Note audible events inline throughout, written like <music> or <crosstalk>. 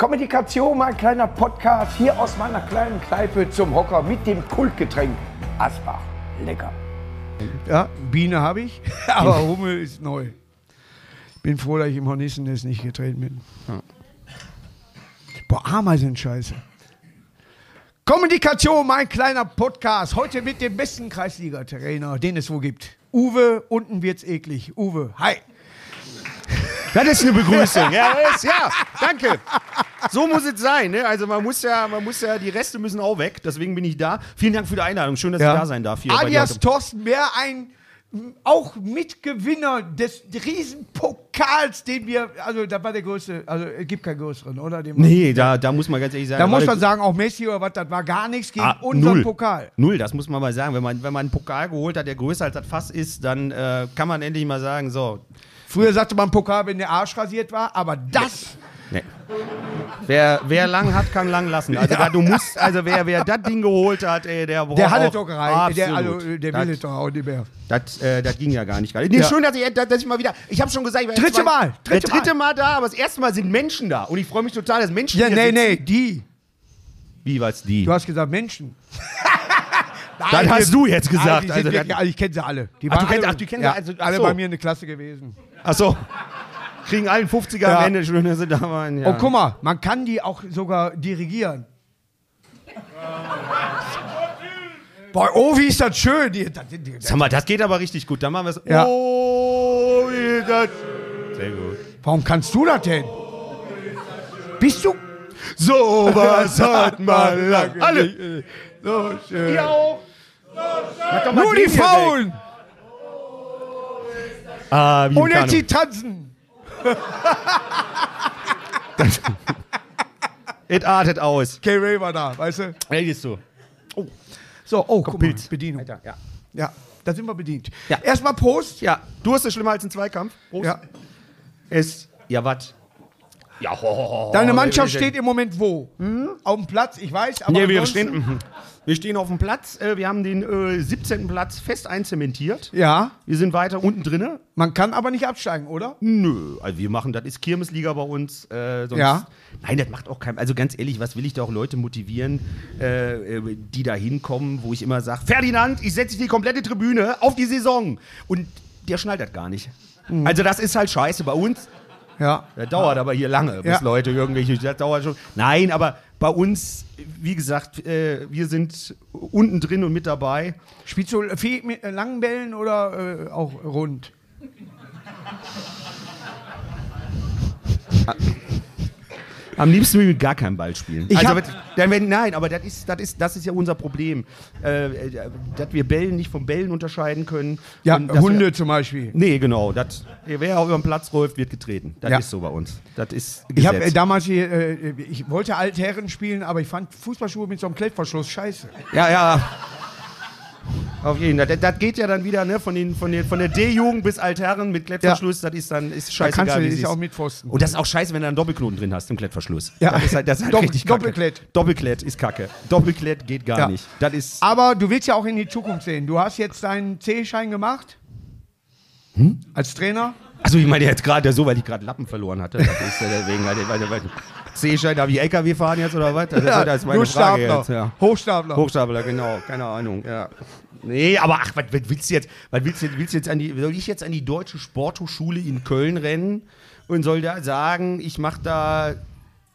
Kommunikation, mein kleiner Podcast hier aus meiner kleinen Kneipe zum Hocker mit dem Kultgetränk Asbach. Lecker. Ja, Biene habe ich, <laughs> aber Hummel ist neu. Bin froh, dass ich im Hornissennest nicht getreten bin. Boah, Ameisen scheiße. Kommunikation, mein kleiner Podcast. Heute mit dem besten Kreisliga-Trainer, den es wo gibt. Uwe, unten wird's eklig. Uwe, hi. Das ist eine Begrüßung. <laughs> Ja, ist, ja, danke. So muss es sein. Ne? Also man muss ja, man muss ja, die Reste müssen auch weg. Deswegen bin ich da. Vielen Dank für die Einladung. Schön, dass Ja. ich da sein darf. Hier Alias heute. Thorsten Bär, ein auch Mitgewinner des Riesenpokals, den wir, also da war der größte, also es gibt keinen größeren, oder? Den Nee, da, da muss man ganz ehrlich sagen. Da muss man sagen, auch Messi oder was, das war gar nichts gegen Ah, unseren null. Pokal. Null, das muss man mal sagen. Wenn man, wenn man einen Pokal geholt hat, der größer als das Fass ist, dann äh, kann man endlich mal sagen, so, Früher sagte man Pokal, wenn der Arsch rasiert war, aber das, Nee. Wer, wer lang hat, kann lang lassen. Also da, du musst, also wer, wer das Ding geholt hat, ey, der braucht der hat es doch gereicht. Der, also, der will es doch auch nicht mehr. Das, äh, das ging ja gar nicht. Nee, Ja. Schön, dass ich, dass ich mal wieder. Ich habe schon gesagt, ich war Dritte zwei- Mal, dritte äh, dritte Mal. da, aber das erste Mal sind Menschen da. Und ich freue mich total, dass Menschen Ja, hier nee, sitzen. nee, die. Wie war's die? Du hast gesagt Menschen. <laughs> Das hast du jetzt Nein, gesagt. sind Also, wirklich, also ich kenne sie alle. Die Ach, du waren kennst- alle, ach, du kennst ja, sie, also- alle bei mir in der Klasse gewesen. Achso. Kriegen allen 50er Ja. am Ende. Schön, dass sie da waren. Ja. Oh, guck mal, man kann die auch sogar dirigieren. Boah, oh, wie ist das schön. Die, das, die, die, Sag mal, das geht aber richtig gut. Dann machen wir es. Ja. Oh, wie das. Sehr gut. warum kannst du das denn? Bist du? So was <laughs> hat man lang. Alle. So schön. Ihr auch. Mal Nur die Frauen. weg. Ah, wie Und jetzt die tanzen. Es artet aus. K-Ray war da, weißt du? Ey, gehst du. So, oh, guck mal, Pilz. Bedienung. Alter, ja. Ja, da sind wir bedient. Ja. Erstmal Prost. Ja, du hast es schlimmer als ein Zweikampf. Prost. Ja. Es. Ja, was? Ja, ho, ho, ho, Deine Mannschaft steht im Moment wo? Auf dem Platz, ich weiß, aber Nee, wir stehen, mhm. wir stehen auf dem Platz. Äh, wir haben den äh, 17. Platz fest einzementiert. Ja, Wir sind weiter unten drinne. man kann aber nicht absteigen, oder? Nö, also wir machen, das ist Kirmesliga bei uns. Äh, sonst, Ja. Nein, das macht auch kein. Also ganz ehrlich, was will ich da auch Leute motivieren, äh, äh, die da hinkommen, wo ich immer sage: Ferdinand, ich setze die komplette Tribüne auf die Saison. Und der schnallt das gar nicht. Mhm. Also, das ist halt scheiße. Bei uns, Ja. das dauert aber hier lange, bis Ja. Leute irgendwelche. Das dauert schon. Nein, aber bei uns, wie gesagt, äh, wir sind unten drin und mit dabei. Spielst du viel mit äh, langen Bällen oder äh, auch rund? Am liebsten will ich mit gar keinem Ball spielen. Ich also, dann, wenn, nein, aber das ist, das, ist, das ist ja unser Problem. Äh, dass wir Bällen nicht von Bällen unterscheiden können. Ja, Hunde Wir, zum Beispiel. nee, genau. Das, wer auf über den Platz läuft, wird getreten. Das Ja. ist so bei uns. Das ist Ich habe äh, Gesetz. damals hier, äh, ich wollte Altherren spielen, aber ich fand Fußballschuhe mit so einem Klettverschluss scheiße. Ja, ja. Auf jeden Fall. Das, das geht ja dann wieder ne, von, den, von, den, von der D-Jugend bis Altherren mit Klettverschluss. Das ist dann ist Da scheißegal. kannst du dich auch mit Pfosten. Und das ist auch scheiße, wenn du einen Doppelknoten drin hast im Klettverschluss. Ja. Das ist halt, das ist halt Doppel- richtig kacke. Doppelklett. Doppelklett ist kacke. Doppelklett geht gar Ja. nicht. Das ist. Aber du willst ja auch in die Zukunft sehen. Du hast jetzt deinen C-Schein gemacht. Hm? Als Trainer. Also ich meine jetzt gerade so, weil ich gerade Lappen verloren hatte. Das ist ja deswegen, weil, weil, weil C-Schein, darf ich LKW fahren jetzt oder was? Das, ist- das ist meine Frage Hochstapler. jetzt. Ja. Hochstapler. Hochstapler, genau, keine Ahnung. Ja. Nee, aber ach, was, was willst du jetzt? Was willst du, willst du jetzt an die? Soll ich jetzt an die deutsche Sporthochschule in Köln rennen und soll da sagen, ich mache da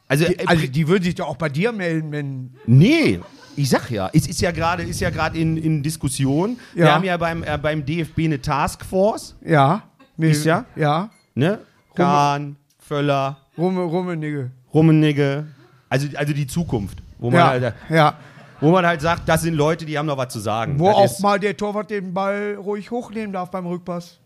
also, Die, äh, also die würden sich doch auch bei dir melden, wenn. Nee, ich sag ja, es ist ja gerade ist ja gerade in, in Diskussion. Wir Ja. haben ja beim, äh, beim DFB eine Taskforce, Ja. Nee, Ist ja? Ja. ne? Kahn, Völler, Rumme, Rummenigge. Rummenigge, also, also die Zukunft, wo man, Ja. halt, ja. Wo man halt sagt, das sind Leute, die haben noch was zu sagen. Wo das auch mal der Torwart den Ball ruhig hochnehmen darf beim Rückpass.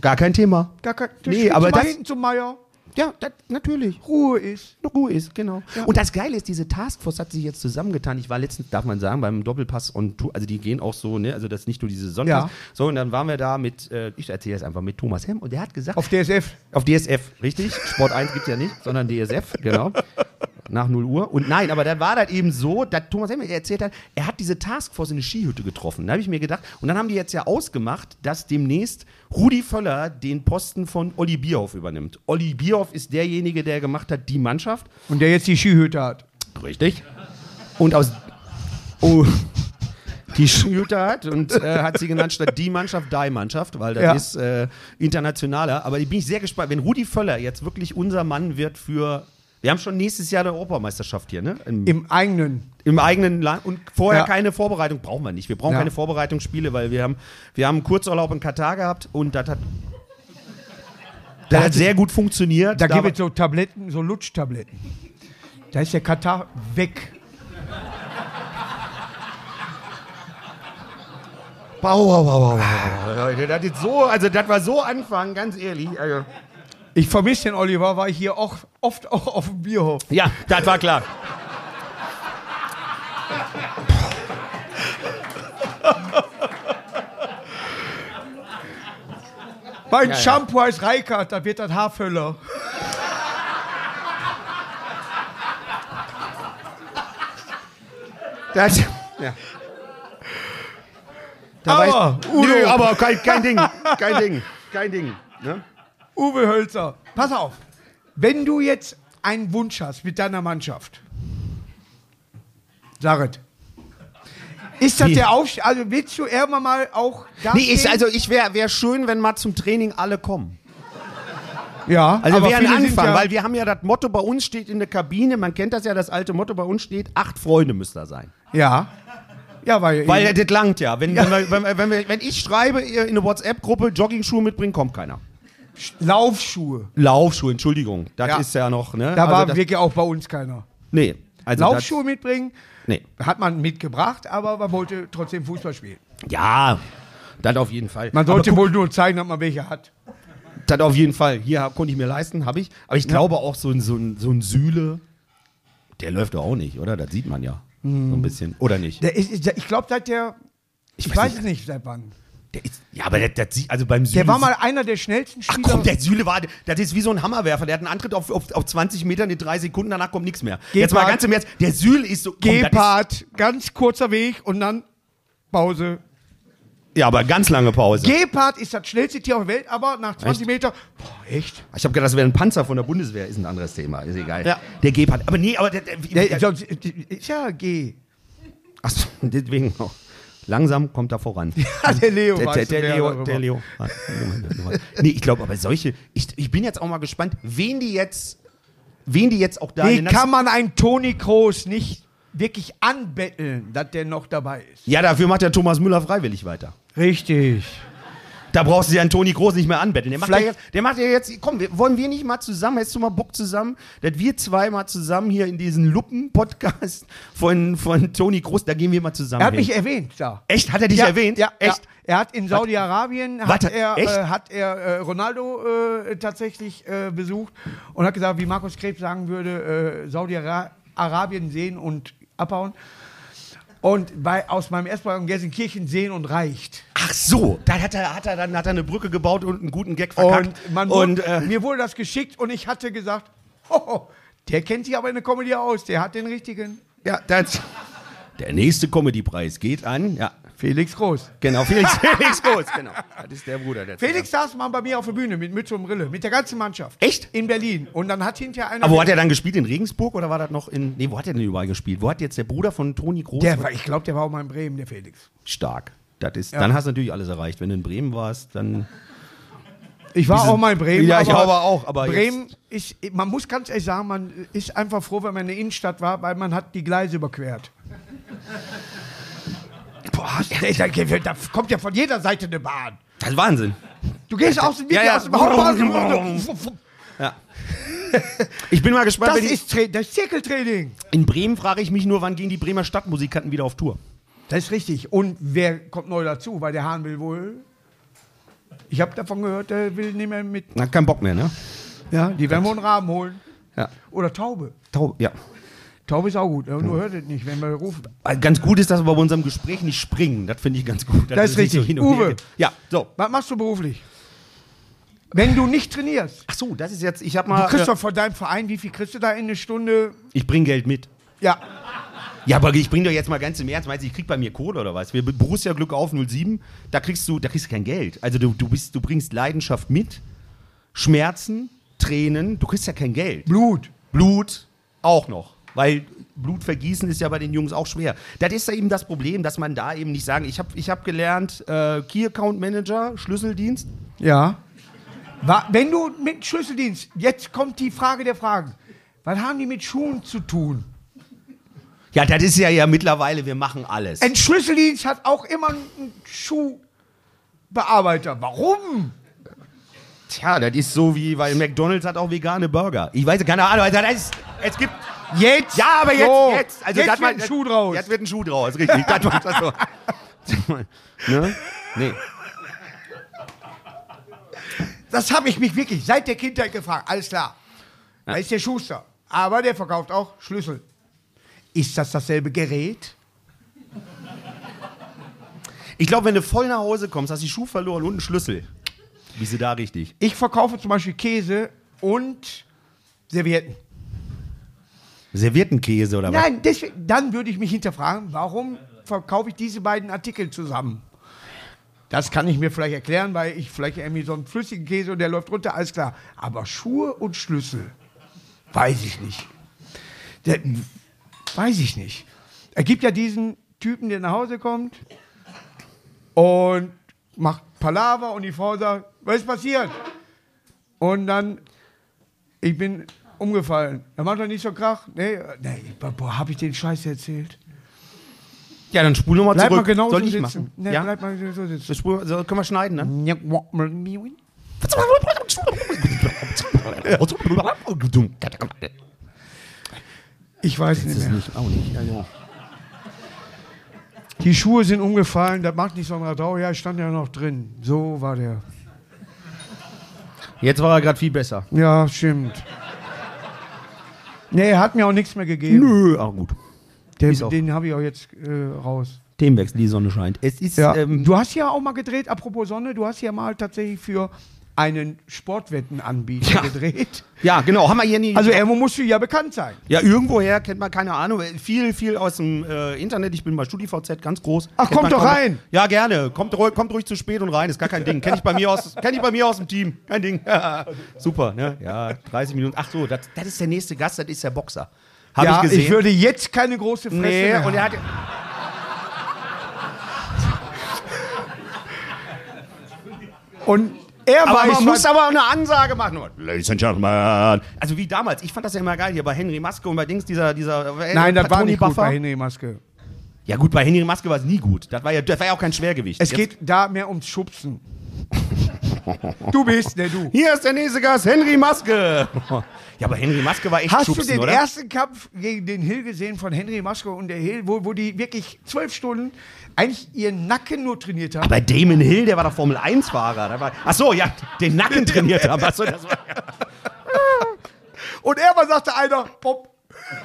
gar kein Thema. Gar kein, Nee, aber das- hinten zum Meier. Ja, das, natürlich. Ruhe ist. Ruhe ist, genau. Und das Geile ist, diese Taskforce hat sich jetzt zusammengetan. Ich war letztens, darf man sagen, beim Doppelpass und also die gehen auch so, ne, also das ist nicht nur diese Sonntags. Ja. So, und dann waren wir da mit, äh, ich erzähle es einfach, mit Thomas Hemm und der hat gesagt, Auf DSF. Auf DSF, richtig? Sport 1 gibt es ja nicht, sondern DSF, genau. <laughs> nach 0 Uhr. Und nein, aber dann war das eben so, dass Thomas Hemmel erzählt hat, er hat diese Taskforce in eine Skihütte getroffen. Da habe ich mir gedacht, und dann haben die jetzt ja ausgemacht, dass demnächst Rudi Völler den Posten von Olli Bierhoff übernimmt. Olli Bierhoff ist derjenige, der gemacht hat, die Mannschaft. Und der jetzt die Skihütte hat. Richtig. Und aus. Oh, die Skihütte hat und äh, hat sie genannt statt die Mannschaft, die Mannschaft, weil das Ja. ist äh, internationaler. Aber ich bin ich sehr gespannt, wenn Rudi Völler jetzt wirklich unser Mann wird für. Wir haben schon nächstes Jahr eine Europameisterschaft hier, ne? Im, Im eigenen. im eigenen Land. Und vorher Ja. keine Vorbereitung brauchen wir nicht. Wir brauchen Ja. keine Vorbereitungsspiele, weil wir haben, wir haben einen Kurzurlaub in Katar gehabt und das hat. Das hat sehr gut funktioniert. Da war- gibt es so Tabletten, so Lutschtabletten. Da ist der Katar weg. Wow, wow, wow. Leute, Das, ist so, also das war so Anfang, ganz ehrlich. Also. Ich vermisse den Oliver, weil ich hier auch oft auch auf dem Bierhof. Ja, das war klar. Mein Shampoo heißt Reikart, da wird das Haarfüller. Das, ja. Da Aber, war Udo. nö, aber kein, kein Ding, kein Ding, kein Ding. Ne? Uwe Hölzer, pass auf. Wenn du jetzt einen Wunsch hast mit deiner Mannschaft, sag es. Ist das der Aufstieg? Also willst du irgendwann mal auch da Nee, ich, also ich wäre wär schön, wenn mal zum Training alle kommen. ja, Also wäre ein Anfang, ja, weil wir haben ja das Motto bei uns steht in der Kabine, man kennt das ja, das alte Motto bei uns steht, acht Freunde müsst da sein. ja, ja, weil, Weil das langt ja. Wenn, wenn, wir, wenn, wir, wenn, wir, wenn ich schreibe in eine WhatsApp-Gruppe Jogging-Schuhe mitbringen, kommt keiner. Laufschuhe. Laufschuhe, Entschuldigung. Das Ja. ist ja noch, ne? Da Also war wirklich auch bei uns keiner. Nee. Also Laufschuhe mitbringen, nee. hat man mitgebracht, aber man wollte trotzdem Fußball spielen. Ja, das auf jeden Fall. Man sollte wohl nur zeigen, dass man welche hat. das auf jeden Fall. Hier konnte ich mir leisten, habe ich. Aber ich glaube auch so ein, so, ein, so ein Sühle, der läuft doch auch nicht, oder? Das sieht man ja. So ein bisschen. Oder nicht? Der ist, ich glaube, seit der. Ich, weiß weiß nicht. es nicht, seit wann. Der ist, ja, aber das sieht, also beim Sühle. Der war mal einer der schnellsten Ach Spieler. komm, der Süle war, das ist wie so ein Hammerwerfer. Der hat einen Antritt auf, auf, auf 20 Metern in drei Sekunden, danach kommt nichts mehr. Jetzt mal ganz im Ernst, der Süle ist so. Komm, Gepard, ganz kurzer Weg und dann Pause. Ist, ja, aber ganz lange Pause. Gepard ist das schnellste Tier auf der Welt, aber nach 20 Meter. Boah, echt? ich habe gedacht, das wäre ein Panzer von der Bundeswehr, ist ein anderes Thema, ist egal. Ja. Der Gebhardt. Aber nee, aber der, der, Der, der, sonst, ist ja G. Achso, <laughs> deswegen auch. Langsam kommt er voran. <laughs> Ja, der Leo. Der, der, der, Leo, der Leo. nee, ich glaube, aber solche, ich, ich bin jetzt auch mal gespannt, wen die jetzt, wen die jetzt auch da den kann man einen Toni Kroos nicht wirklich anbetteln, dass der noch dabei ist? Ja, dafür macht der Thomas Müller freiwillig weiter. Richtig. Da brauchst du ja einen Toni Groß nicht mehr anbetteln. Der macht, ja der macht ja jetzt, komm, wollen wir nicht mal zusammen, hättest du mal Bock zusammen, dass wir zwei mal zusammen hier in diesen Luppen-Podcast von, von Toni Groß, da gehen wir mal zusammen Er hat hin. mich erwähnt, da. Echt? Hat er dich ja, erwähnt? Ja, Echt? Ja. Er hat in Saudi-Arabien hat er, äh, hat er äh, Ronaldo äh, tatsächlich äh, besucht und hat gesagt, wie Markus Krebs sagen würde, äh, Saudi-Arabien sehen und abhauen. Und bei, aus meinem Erstmal in Gelsenkirchen sehen und reicht. Ach so, da hat er, hat er dann hat er eine Brücke gebaut und einen guten Gag verkackt. Und, man und wurde, äh, mir wurde das geschickt und ich hatte gesagt, oh, der kennt sich aber in der Comedy aus, der hat den richtigen. ja, das, der nächste Comedy-Preis geht an, ja, Felix Groß. genau, Felix, <laughs> Felix Groß, genau. Das ist der Bruder. Der Felix saß mal bei mir auf der Bühne mit Mütze und Brille, mit der ganzen Mannschaft. Echt? In Berlin. Und dann hat hinterher einer. Aber wo hat er dann gespielt? In Regensburg oder war das noch in. Nee, wo hat er denn überall gespielt? Wo hat jetzt der Bruder von Toni Groß? der war, ich glaube, der war auch mal in Bremen, der Felix. Stark. Das ist, Dann hast du natürlich alles erreicht. Wenn du in Bremen warst, dann. Ich war auch mal in Bremen. Ja, ich aber auch, aber Bremen ist, man muss ganz ehrlich sagen, man ist einfach froh, wenn man in der Innenstadt war, weil man hat die Gleise überquert. Boah, <laughs> da, da, da kommt ja von jeder Seite eine Bahn. Das ist Wahnsinn. Du gehst aus dem, Ja, ja. aus dem Hauptbahnhof. <laughs> Ja. Ich bin mal gespannt, Das ist, Tra das Zirkeltraining. in Bremen frage ich mich nur, wann gehen die Bremer Stadtmusikanten wieder auf Tour? Das ist richtig. Und wer kommt neu dazu? Weil der Hahn will wohl. Ich habe davon gehört, der will nicht mehr mit. Na, kein Bock mehr, ne? Ja, die werden wohl einen Rahmen holen. Ja. Oder Taube. Taub, ja. Taube ist auch gut, nur hört es nicht, wenn wir rufen. Ganz gut ist, dass wir bei unserem Gespräch nicht springen. Das finde ich ganz gut. Das ist nicht richtig. hin und her Uwe. Ja, so. Was machst du beruflich? Wenn du nicht trainierst. Ach so, das ist jetzt, ich hab Du mal, kriegst äh, doch von deinem Verein, wie viel kriegst du da in eine Stunde? ich bring Geld mit. Ja. Ja, aber ich bring doch jetzt mal ganz im Ernst, meinst du, ich krieg bei mir Kohle oder was? Wir Borussia Glück auf 07, da kriegst du, da kriegst du kein Geld. Also du, du bist, du bringst Leidenschaft mit, Schmerzen, Tränen, du kriegst ja kein Geld. Blut. Blut auch noch. Weil Blut vergießen ist ja bei den Jungs auch schwer. Das ist ja eben das Problem, dass man da eben nicht sagen, ich habe ich hab gelernt, äh, Key Account Manager, Schlüsseldienst. Ja. Wenn du mit Schlüsseldienst, jetzt kommt die Frage der Fragen. Was haben die mit Schuhen zu tun? Ja, das ist ja ja mittlerweile, wir machen alles. Ein Schlüsseldienst hat auch immer einen Schuhbearbeiter. Warum? Tja, das ist so wie, weil McDonalds hat auch vegane Burger. Ich weiß, keine Ahnung, also das ist, es gibt, Jetzt? ja, aber jetzt, So, jetzt, also jetzt das wird ein war- Schuh draus. Jetzt wird ein Schuh draus, richtig. das war, das war, <laughs> ne? Nee. Das habe ich mich wirklich seit der Kindheit gefragt. Alles klar. Da ist der Schuster. Aber der verkauft auch Schlüssel. Ist das dasselbe Gerät? Ich glaube, wenn du voll nach Hause kommst, hast du die Schuh verloren und einen Schlüssel. Bist du da richtig? Ich verkaufe zum Beispiel Käse und Servietten. Serviettenkäse oder was? Nein, dann würde ich mich hinterfragen, warum verkaufe ich diese beiden Artikel zusammen? Das kann ich mir vielleicht erklären, weil ich vielleicht irgendwie so einen flüssigen Käse und der läuft runter, alles klar. Aber Schuhe und Schlüssel, weiß ich nicht. Der, weiß ich nicht. Es gibt ja diesen Typen, der nach Hause kommt und macht Palaver und die Frau sagt, was ist passiert? Und dann, ich bin umgefallen. Er macht doch nicht so Krach. Nee, nee boah, hab ich den Scheiß erzählt? Ja, dann spul nochmal Bleib zurück. mal genau Soll so ich sitzen. machen? Nee, ja? bleib mal so sitzen. Spul, so, können wir schneiden, ne? Ich weiß nicht mehr. nicht, auch nicht. Ja, ja. Die Schuhe sind umgefallen, das macht nicht so einen Radau. Ja, ich stand ja noch drin. So war der. Jetzt war er gerade viel besser. Ja, stimmt. Nee, er hat mir auch nichts mehr gegeben. Nö, auch gut. Ist auch- den habe ich auch jetzt äh, raus. Themenwechsel, die Sonne scheint. Es ist, Ja. ähm, du hast ja auch mal gedreht, apropos Sonne, du hast ja mal tatsächlich für einen Sportwettenanbieter Ja. gedreht. ja, genau, haben wir hier nie. Also irgendwo musst du ja bekannt sein. ja, irgendwoher kennt man, keine Ahnung, viel, viel aus dem äh, Internet. Ich bin bei StudiVZ ganz groß. Ach, Kennt kommt doch rein. Ja, gerne. Kommt, ruhig- kommt ruhig zu spät und rein, ist gar kein Ding. Kenn ich bei mir aus, <laughs> ich bei mir aus dem Team. Kein Ding. <laughs> Super, ne? Ja, 30 Minuten. Ach so, das, das ist der nächste Gast, das ist der Boxer. Hab ja, ich gesehen. würde jetzt keine große Fresse nee, mehr und er hat. Und er Aber weiß, man muss aber eine Ansage machen. Ladies and Gentlemen. Also wie damals. Ich fand das ja immer geil hier bei Henry Maske und bei Dings dieser. dieser äh, Nein, das war nicht gut Buffer. bei Henry Maske. Ja gut, bei Henry Maske war es nie gut. Das war ja, das war ja auch kein Schwergewicht. Es Jetzt- geht da mehr ums Schubsen. <laughs> du bist der Du. Hier ist der nächste Gast, Henry Maske. ja, aber Henry Maske war echt Hast schubsen, du den oder? ersten Kampf gegen den Hill gesehen von Henry Maske und der Hill, wo, wo die wirklich zwölf Stunden eigentlich ihren Nacken nur trainiert haben? Aber Damon Hill, der war doch Formel 1-Fahrer. Der war- Ach so, ja, den Nacken trainiert haben. Ach so, das war, <laughs> Und irgendwann sagte einer, Pop. <laughs>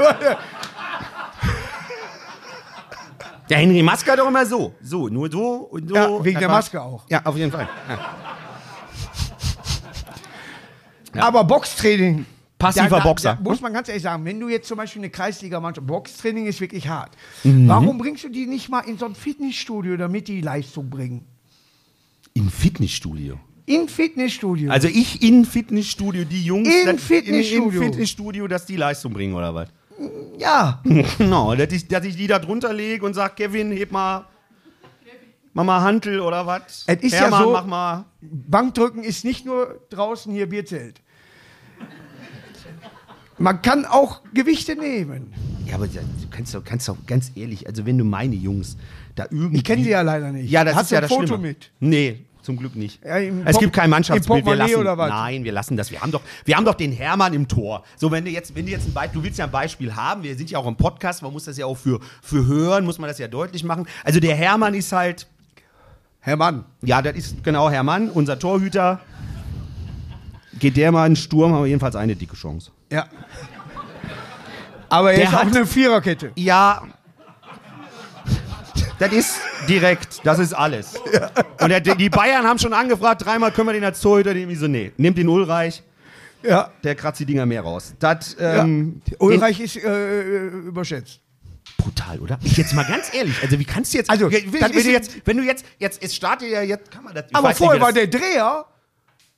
der Henry Maske hat doch immer so. So, nur so und so. Ja, wegen der Maske auch. Ja, auf jeden Fall. Ja. Aber Boxtraining. Passiver Boxer. muss man ganz ehrlich sagen, wenn du jetzt zum Beispiel eine Kreisliga-Mannschaft, Boxtraining ist wirklich hart. Mhm. Warum bringst du die nicht mal in so ein Fitnessstudio, damit die Leistung bringen? Im Fitnessstudio. In Fitnessstudio. Also ich in Fitnessstudio, die Jungs das- Fitnessstudio. In, in Fitnessstudio, dass die Leistung bringen oder was? Ja. <laughs> Genau, dass ich, dass ich die da drunter lege und sag, Kevin, heb mal, mach mal Hantel oder was? Es ist ja Hermann, so- mach mal. Bankdrücken ist nicht nur draußen hier Bierzelt. Man kann auch Gewichte nehmen. Ja, aber du kannst doch, kannst doch ganz ehrlich, also wenn du meine Jungs da irgendwie... Ich kenne sie ja leider nicht. Ja, das Hast ist du ja ein das Foto Schlimme. mit? Nee, zum Glück nicht. Ja, es Pop- gibt kein Mannschaftsbild. Wir lassen, oder was? Nein, wir lassen das. Wir haben doch, wir haben doch den Hermann im Tor. So, wenn du jetzt, wenn du jetzt ein Beispiel, du willst ja ein Beispiel haben, wir sind ja auch im Podcast, man muss das ja auch für, für hören, muss man das ja deutlich machen. Also der Hermann ist halt, Herr Mann. ja, das ist genau Hermann, unser Torhüter. Geht der mal in den Sturm, haben wir jedenfalls eine dicke Chance. Ja. Aber er Der ist auch hat- eine Viererkette. Ja. Das ist, Direkt, das ist alles. Und der, die Bayern haben schon angefragt, dreimal können wir den als Torhüter nehmen. Ich so, nee, nehmt den Ulreich, Ja. der kratzt die Dinger mehr raus. Das, ja. ähm, Ulreich ist äh, überschätzt. Brutal, oder? Jetzt mal ganz ehrlich, also wie kannst du jetzt, Also, wenn, das wenn, du jetzt, wenn du jetzt, jetzt, es startet ja jetzt, kann man das, ich Aber vorher nicht, war der Dreher,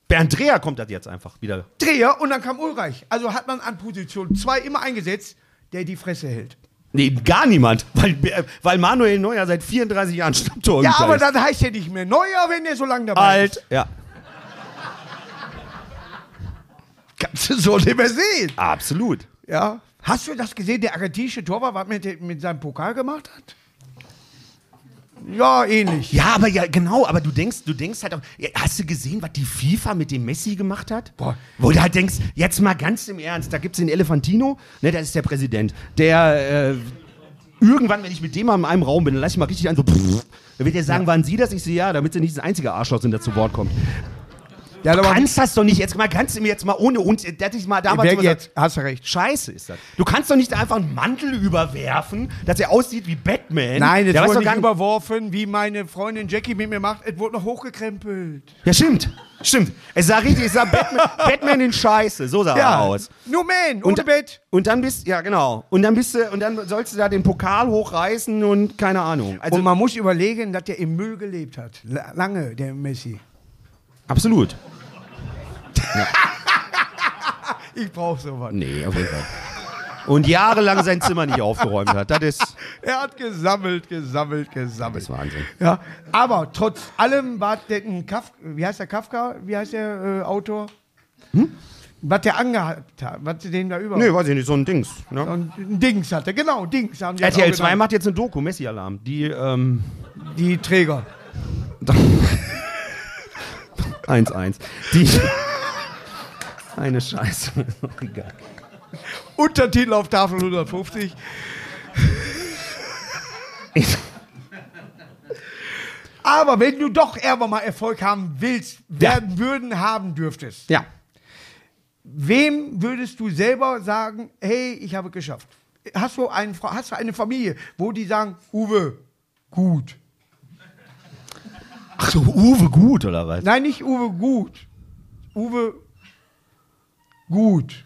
Bernd Dreher kommt das jetzt einfach wieder. Dreher und dann kam Ulreich. Also hat man an Position 2 immer eingesetzt, der die Fresse hält. Nee, gar niemand, weil, weil Manuel Neuer seit 34 Jahren Stammtorhüter Ja, aber ist. das heißt ja nicht mehr Neuer, wenn der so lange dabei ist. Alt, ja, Kannst du so nicht mehr sehen. absolut. Ja. Hast du das gesehen, der argentinische Torwart, was mit, mit seinem Pokal gemacht hat? Ja, ähnlich. Ja, aber ja, genau, aber du denkst, du denkst halt auch, ja, hast du gesehen, was die FIFA mit dem Messi gemacht hat? Boah. Wo du halt denkst, jetzt mal ganz im Ernst, da gibt's den Elefantino, ne, das ist der Präsident, der äh, irgendwann, wenn ich mit dem mal in einem Raum bin, dann lass ich mal richtig an so, pff, dann wird er sagen, waren Sie das? Ich sehe ja, damit Sie nicht das einzige Arschloch sind, das zu Wort kommt. Hat Du kannst das doch nicht jetzt mal, kannst du mir jetzt mal ohne uns, der dich mal damals Wer immer gesagt, jetzt? Hast du recht. Scheiße ist das. Du kannst doch nicht einfach einen Mantel überwerfen, dass er aussieht wie Batman. Nein, weiß wurde nicht überworfen, wie meine Freundin Jackie mit mir macht. Es wurde noch hochgekrempelt. Ja, stimmt. Stimmt. Es sah richtig, es sah Batman, <laughs> Batman in Scheiße. So sah er aus. Nur Man, Und, ohne Bett. und dann bist, ja genau. Und dann bist du, und dann sollst du da den Pokal hochreißen und keine Ahnung. Also Und man muss überlegen, dass der im Müll gelebt hat. La- Lange, der Messi. absolut. Ich brauche sowas. Nee, auf jeden Fall. Und jahrelang sein Zimmer nicht aufgeräumt hat. Das ist, Er hat gesammelt, gesammelt, das gesammelt. ist Wahnsinn. Ja, aber trotz allem war der ein Kaf wie heißt der Kafka? Wie heißt der äh, Autor? Was der angehabt hat, was sie den da über. Hm? Nee, weiß ich nicht, so ein Dings. Ne? Und ein Dings hatte, genau, Dings haben die RTL auch 2 genannt. macht jetzt eine Doku, Messi-Alarm. Die, ähm, Die Träger. <laughs> 1-1. Die. Eine Scheiße. <laughs> Egal. Untertitel auf Tafel 150. Aber wenn du doch irgendwann mal Erfolg haben willst, werden würden, haben dürftest, Ja. wem würdest du selber sagen, hey, ich habe es geschafft? Hast du, einen, hast du eine Familie, wo die sagen, Uwe, gut. Ach so, Uwe gut, oder was? Nein, nicht Uwe, gut. Uwe, gut.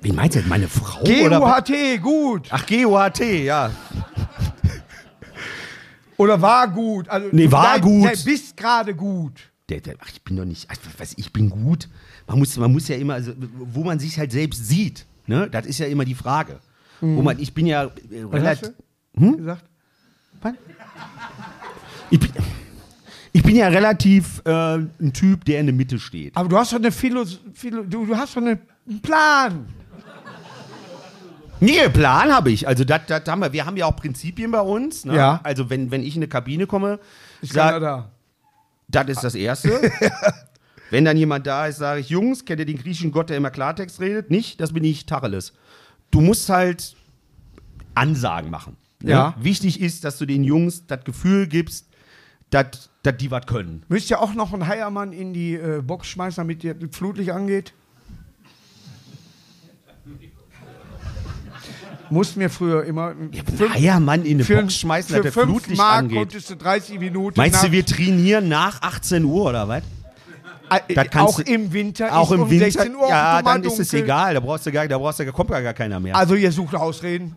Wie meinst du jetzt, meine Frau? G-U-H-T, gut. Ach, G-O-A-T, ja. Oder war gut. Also, Nee, du war bleib- gut. Nee, bist gerade gut. Der, der, ach, ich bin doch nicht, ach, was, ich bin gut. Man muss, man muss ja immer, also, wo man sich halt selbst sieht, ne? das ist ja immer die Frage. Wo man, ich bin ja äh, relativ, du gesagt? ich bin, ich bin ja relativ äh, ein Typ, der in der Mitte steht. Aber du hast doch eine Philos Philo du, du hast doch eine, einen Plan. Nee, Plan habe ich. Also das, das haben wir. Wir haben ja auch Prinzipien bei uns. Ne? Ja. Also wenn, wenn ich in eine Kabine komme, Ist sag- da. Das ist das Erste. <laughs> Wenn dann jemand da ist, sage ich, Jungs, kennt ihr den griechischen Gott, der immer Klartext redet? Nicht, das bin ich, Tacheles. Du musst halt Ansagen machen. ne? Ja. Wichtig ist, dass du den Jungs das Gefühl gibst, dass die was können. Müsst ihr auch noch einen Heiermann in die äh, Box schmeißen, damit ihr Flutlicht angeht? Mussten wir früher immer. Ja, ein Eiermann in eine Box schmeißen, dass für der Flutlicht Mark angeht. konntest du 30 Minuten. Meinst du, wir trainieren nach 18 Uhr oder was? Äh, kannst auch im Winter Auch ist im um Winter? 16 Uhr ja, dann ist es egal. Da brauchst du gar, da brauchst du, da kommt gar keiner mehr. Also ihr sucht Ausreden.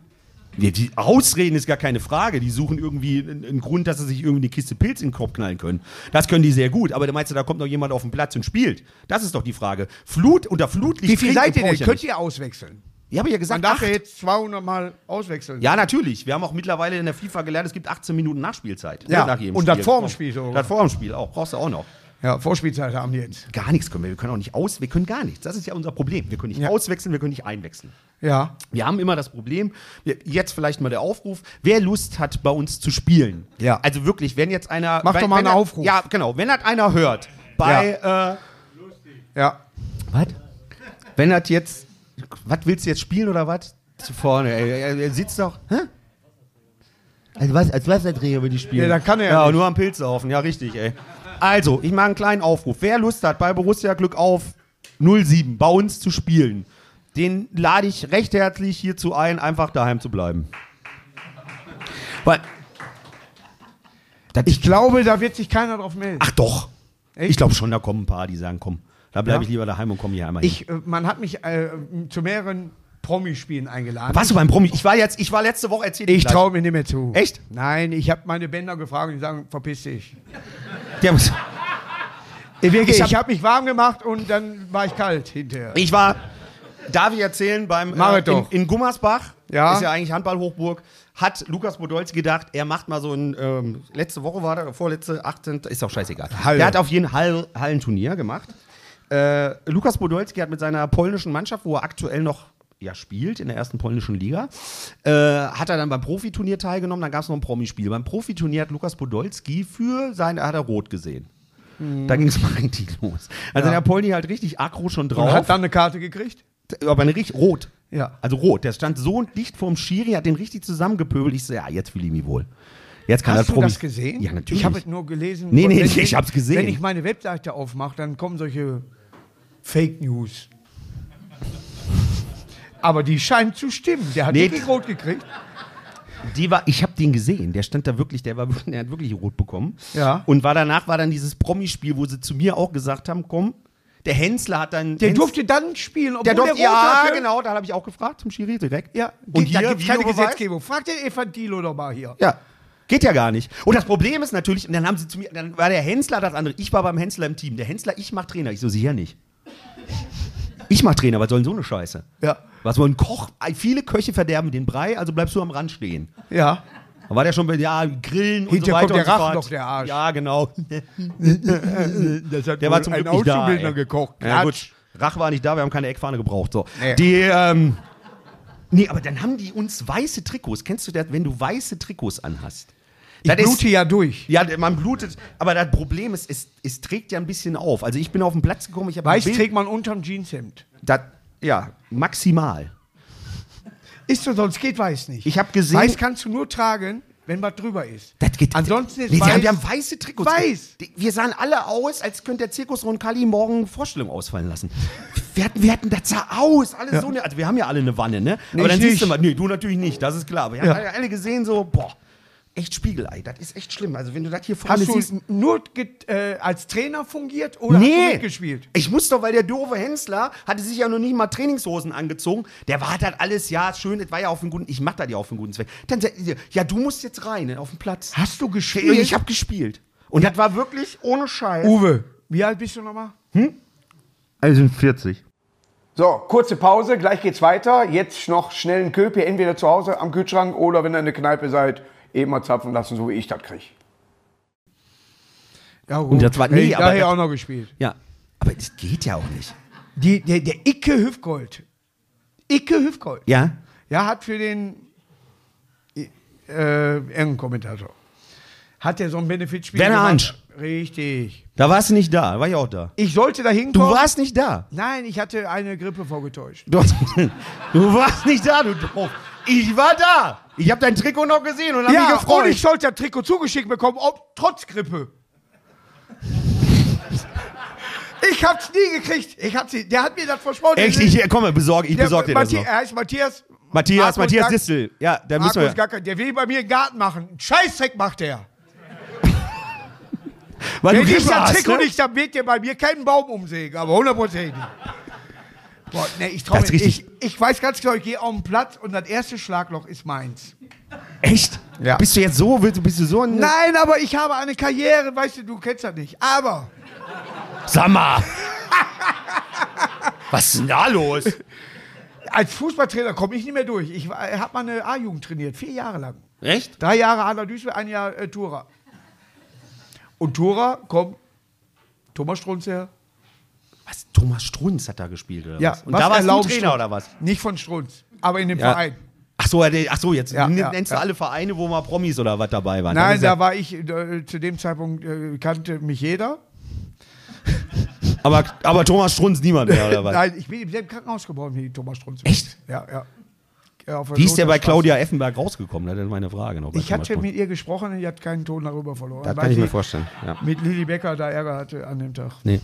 Die, Ausreden ist gar keine Frage. Die suchen irgendwie einen, Grund, dass sie sich irgendwie eine Kiste Pilz in den Kopf knallen können. Das können die sehr gut. Aber da meinst du, da kommt noch jemand auf den Platz und spielt. Das ist doch die Frage. Flut unter Flutlicht. Wie viel seid ihr denn? Könnt ihr auswechseln? Ich habe ja Man gesagt, darf ja acht. jetzt 200 Mal auswechseln. Ja, natürlich. Wir haben auch mittlerweile in der FIFA gelernt, es gibt 18 Minuten Nachspielzeit. Ja, nach jedem und das vor dem Spiel. Das vor dem Spiel auch. Brauchst du auch noch. Ja, Vorspielzeit haben die jetzt. Gar nichts können wir. Wir können auch nicht aus. Wir können gar nichts. Das ist ja unser Problem. Wir können nicht Ja. auswechseln, wir können nicht einwechseln. Ja. Wir haben immer das Problem, jetzt vielleicht mal der Aufruf, wer Lust hat, bei uns zu spielen. Ja. Also wirklich, wenn jetzt einer. Mach wenn, doch mal einen er- Aufruf. Ja, genau. Wenn das einer hört, bei. Äh, Ja. was? Wenn das jetzt. Was willst du jetzt spielen oder was? Zu vorne, ey. Er, er sitzt doch. Hä? Also was, als Wasserträger würde ich spielen. Ja, dann kann er ja Ja, nur am Pilz saufen. Ja, richtig, ey. Also, ich mache einen kleinen Aufruf. Wer Lust hat, bei Borussia Glück auf 07 bei uns zu spielen, den lade ich recht herzlich hierzu ein, einfach daheim zu bleiben. Weil- Ich glaube, da wird sich keiner drauf melden. Ach doch. Echt? Ich glaube schon, da kommen ein paar, die sagen, komm, da bleibe Ja? ich lieber daheim und komme hier einmal hin. Ich, äh, man hat mich äh, zu mehreren Promispielen eingeladen. Warst du beim Promi? Ich war jetzt, ich war letzte Woche erzählt. Ich traue mir nicht mehr zu. Echt? Nein, ich habe meine Bänder gefragt und die sagen, verpiss dich. Haben- Ich, wirklich, Ich ich hab- habe mich warm gemacht und dann war ich kalt hinterher. Ich war, darf ich erzählen, beim äh, in, in Gummersbach, Ja. ist ja eigentlich Handballhochburg, hat Lukas Podolski gedacht, er macht mal so ein, ähm, letzte Woche war der, vorletzte, 18, ist auch scheißegal. Halle. Der hat auf jeden Hall, Hallenturnier gemacht. Äh, Lukas Podolski hat mit seiner polnischen Mannschaft, wo er aktuell noch ja, spielt in der ersten polnischen Liga, äh, hat er dann beim Profiturnier teilgenommen, dann gab es noch ein Promispiel. Beim Profiturnier hat Lukas Podolski für sein, hat er rot gesehen. Da ging es <laughs> mal richtig los. Also Ja. der Polni halt richtig aggro schon drauf. Und hat dann eine Karte gekriegt? Aber eine richtig rot. Ja. Also rot. Der stand so dicht vorm Schiri, hat den richtig zusammengepöbelt. Ich so, ja, jetzt fühle ich mich wohl. Jetzt kann Hast das du das gesehen? Ja, natürlich. Ich habe es nur gelesen. Nee, nee, Wenn ich hab's gesehen. Wenn ich meine Webseite aufmache, dann kommen solche Fake News. Aber die scheinen zu stimmen. Der hat Nee, wirklich rot gekriegt. Die war, ich habe den gesehen. Der stand da wirklich, der, war, <laughs> der hat wirklich rot bekommen. Ja. Und war danach war dann dieses Promispiel, wo sie zu mir auch gesagt haben, komm, der Hensler hat dann. Der Hens- durfte dann spielen, obwohl Der durfte, rot ja, hatte. genau, da habe ich auch gefragt zum Schiri direkt. Ja, Und da hier, gibt es keine? Gesetzgebung. Frag den Evandilo doch mal hier. Ja. Geht ja gar nicht. Und das Problem ist natürlich, und dann haben sie zu mir, dann war der Hensler das andere. Ich war beim Hensler im Team. Der Hensler, ich mach Trainer. Ich so, sicher nicht. Ich mach Trainer, was soll denn so eine Scheiße? Ja. Was soll ein Koch? Viele Köche verderben den Brei, also bleibst du am Rand stehen. Ja. Da war der schon bei, ja, Grillen und Hinterher so weiter kommt der und so Rachen doch, der Arsch. Ja, genau. <laughs> Der war zum Glück nicht da. Ey. gekocht. Ja, gut. Rach war nicht da, wir haben keine Eckfahne gebraucht. So. Nee. Die, ähm, nee, aber dann haben die uns weiße Trikots. Kennst du das, wenn du weiße Trikots anhast? Ich Das ist- blute ja durch. Ja, man blutet, aber das Problem ist, es, es trägt ja ein bisschen auf. Also ich bin auf den Platz gekommen, ich habe Weiß trägt man unterm Jeanshemd. das, ja, maximal. Ist so, sonst geht weiß nicht. Ich habe gesehen, Weiß kannst du nur tragen, wenn was drüber ist. das geht. Ansonsten ist nee, weiß. Haben, die haben weiße Trikots. Weiß. Wir sahen alle aus, als könnte der Zirkus Roncalli morgen Vorstellung ausfallen lassen. Wir hatten, wir hatten das sah aus, alles so eine, also wir haben ja alle eine Wanne, ne? Aber dann ich siehst du nicht. mal, nee, du natürlich nicht, das ist klar. Aber wir haben Ja. alle gesehen so, boah, echt Spiegelei, das ist echt schlimm. Also wenn du das hier vorne Hast du siehst, nur äh, als Trainer fungiert oder hast du Nee, mitgespielt? ich muss doch, weil der doofe Hensler hatte sich ja noch nicht mal Trainingshosen angezogen. Der war halt alles, ja, schön, das war ja auf einen guten, ich mach das ja auf einen guten Zweck. Dann sagt ja, du musst jetzt rein, auf den Platz. Hast du gespielt? Ich habe gespielt. Und das war wirklich ohne Scheiß. Uwe, wie alt bist du nochmal? Also sind 40. So, kurze Pause, gleich geht's weiter. Jetzt noch schnell einen Köpi, entweder zu Hause am Kühlschrank oder wenn ihr in der Kneipe seid, eben mal zapfen lassen, so wie ich das kriege. Ja, gut. Und das war- nee, Hey, aber daher auch noch gespielt. Ja, aber das geht ja auch nicht. Die, der, der Icke Hüfgold. Icke Hüfgold. Ja? Ja, hat für den äh, Ehrenkommentator. Hat der so ein Benefitspiel Werner? Hansch. Richtig. Da warst du nicht da, da war ich auch da. Ich sollte da Du hinkommen. warst nicht da. Nein, ich hatte eine Grippe vorgetäuscht. Du, <laughs> du warst nicht da, du doof. Ich war da. Ich habe dein Trikot noch gesehen und hab mich Ja, gefreut. und ich sollte das Trikot zugeschickt bekommen, ob, trotz Grippe. Ich hab's nie gekriegt. Ich hab sie, der hat mir das versprochen. Echt, ich, komm, besorg, ich besorg dir das noch. Er heißt Matthias. Matthias, Markus Matthias Gack- Distel. Ja, da müssen wir. Gacker, der will bei mir einen Garten machen. Einen Scheißdreck macht der. Weil Wenn du ich das Trikot ne? nicht, dann wird der bei mir keinen Baum umsägen, aber hundertprozentig. Boah, nee, ich, trau Das mir, ich, ich weiß ganz genau, ich gehe auf den Platz und das erste Schlagloch ist meins. Echt? Ja. Bist du jetzt so, willst du- bist du so ein. Nein, aber ich habe eine Karriere, weißt du, du kennst das nicht. Aber Sag mal. <laughs> Was ist denn da los? als Fußballtrainer komme ich nicht mehr durch. Ich habe mal eine A-Jugend trainiert, vier Jahre lang. Echt? Drei Jahre Adler Duisburg, ein Jahr äh, Tura. Und Tura kommt Thomas Strunz her. Was? Thomas Strunz hat da gespielt, oder Ja, was? Und was da warst du Trainer, oder was? Nicht von Strunz, aber in dem Ja. Verein. Ach so, ach so jetzt Ja, nennst ja. du alle Vereine, wo mal Promis oder was dabei waren. Nein, da war ich, äh, zu dem Zeitpunkt äh, kannte mich jeder. <laughs> aber, aber Thomas Strunz niemand mehr, oder was? <laughs> Nein, ich bin im selben Krankenhaus geboren wie Thomas Strunz. Echt? Ja, ja. ja Wie ist der bei Claudia Effenberg rausgekommen? Das ist meine Frage noch. Ich hatte mit ihr gesprochen und die hat keinen Ton darüber verloren. Das kann ich mir vorstellen. Ja. Mit Lilly Becker da Ärger hatte an dem Tag. Nee.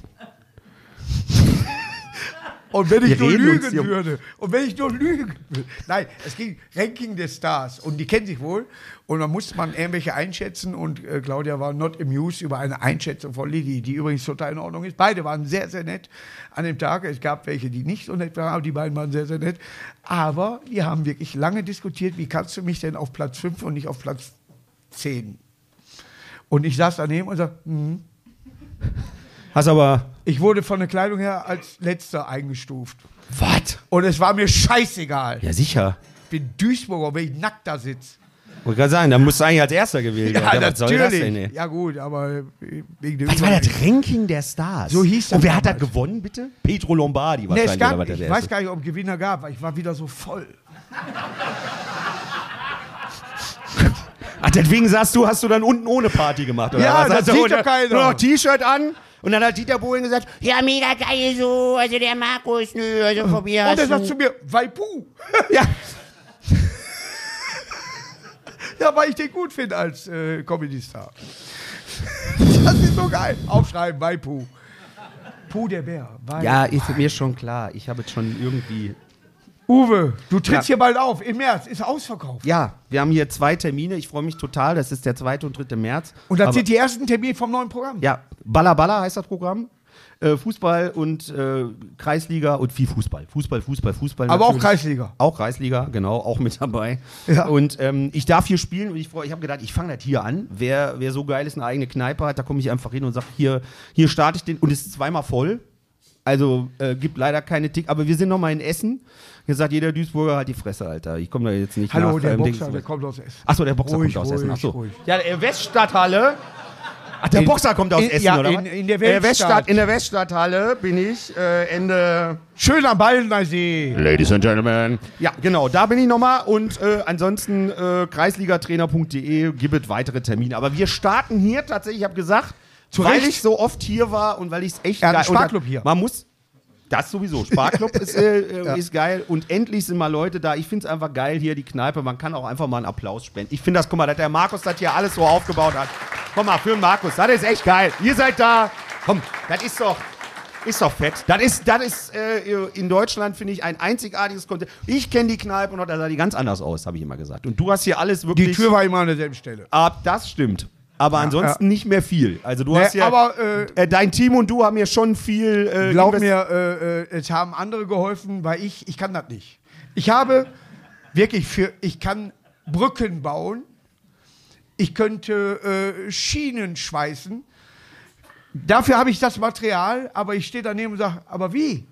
<laughs> Und wenn ich Wir nur uns lügen würde, und wenn ich nur lügen würde, nein, es ging Ranking des Stars und die kennen sich wohl und dann musste man irgendwelche einschätzen und äh, Claudia war not amused über eine Einschätzung von Lilly, die übrigens total in Ordnung ist. Beide waren sehr, sehr nett an dem Tag. Es gab welche, die nicht so nett waren, aber die beiden waren sehr, sehr nett. Aber wir haben wirklich lange diskutiert, wie kannst du mich denn auf Platz 5 und nicht auf Platz 10? Und ich saß daneben und sagte, hm. Hast aber. Ich wurde von der Kleidung her als letzter eingestuft. Was? Und es war mir scheißegal. Ja, sicher. Ich bin Duisburger, wenn ich nackt da sitze. Wollte gerade sagen, da musst du eigentlich als Erster gewählt werden. was soll das denn, ey? Ja gut, aber wegen dem Was war das Ranking der Stars? So hieß das Und wer hat das damals. gewonnen, bitte? Petro Lombardi Nee, wahrscheinlich. es gab, oder was ich erste. weiß gar nicht, ob es Gewinner gab, weil ich war wieder so voll. Ach, deswegen sagst du, hast du dann unten ohne Party gemacht, oder Ja, was? das du sieht doch keiner. Nur noch T-Shirt an und dann hat Dieter Bohlen gesagt, Ja, mega geil so. Also der Markus, nö, also von mir Und er sagt zu mir, Waipu. <laughs> ja, Ja, weil ich den gut finde als äh, Comedy-Star. <laughs> Das ist so geil. Aufschreiben, Waipu. Puh, der Bär. Wai- ja, ist mir schon klar. Ich habe jetzt schon irgendwie... Uwe, du trittst Ja. hier bald auf. Im März ist ausverkauft. Ja, wir haben hier zwei Termine. Ich freue mich total. Das ist der 2. und 3. März. Und das Aber- sind die ersten Termine vom neuen Programm. Ja, Balla Balla heißt das Programm. Äh, Fußball und äh, Kreisliga und viel Fußball. Fußball, Fußball, Fußball. Aber auch natürlich. Kreisliga. Auch Kreisliga, genau, auch mit dabei. Ja. Und ähm, ich darf hier spielen und ich, freu- ich habe gedacht, ich fange das hier an. Wer, wer so geil ist, eine eigene Kneipe hat, da komme ich einfach hin und sage, hier, hier starte ich den. Und es ist zweimal voll. Also äh, gibt leider keine Tick, aber wir sind noch mal in Essen. Jetzt sagt jeder Duisburger hat die Fresse, Alter. Ich komme da jetzt nicht Hallo, nach. der ähm, Boxer, Dings- der kommt aus Essen. Achso, der Boxer Ruhig, kommt aus ruhig, Essen. Achso. ruhig. Ja, der Weststadthalle. Ach, der In- Boxer kommt aus in- Essen, ja, oder in- in der Äh, Weststadt. in der Weststadthalle bin ich äh, Ende. Schön am Baldeneysee. Ladies and Gentlemen. Ja, genau, da bin ich nochmal. Und äh, ansonsten äh, kreisligatrainer.de gibt es weitere Termine. Aber wir starten hier tatsächlich, ich habe gesagt, Zu weil Recht. ich so oft hier war und weil ich es echt einen geil- Sparklub hier. Man muss. Das sowieso. Sparklub ist, äh, äh, ist geil. Und endlich sind mal Leute da. Ich finde es einfach geil hier, die Kneipe. Man kann auch einfach mal einen Applaus spenden. Ich finde das, guck mal, dass der Markus das hier alles so aufgebaut hat. Komm mal, für den Markus. Das ist echt geil. Ihr seid da. Komm, das ist doch. Ist doch fett. Das ist, das ist äh, in Deutschland, finde ich, ein einzigartiges Konzept. Ich kenne die Kneipe und da sah die ganz anders aus, habe ich immer gesagt. Und du hast hier alles wirklich. Die Tür war immer an derselben Stelle. Ab, das stimmt. Aber ansonsten nicht mehr viel. Also du Nee, hast ja. aber, äh, äh, dein Team und du haben hier schon viel. Äh, Glaub mir, äh, äh, es haben andere geholfen, weil ich, ich kann das nicht. Ich habe wirklich für, ich kann Brücken bauen, ich könnte äh, Schienen schweißen. Dafür habe ich das Material, aber ich stehe daneben und sage, aber wie?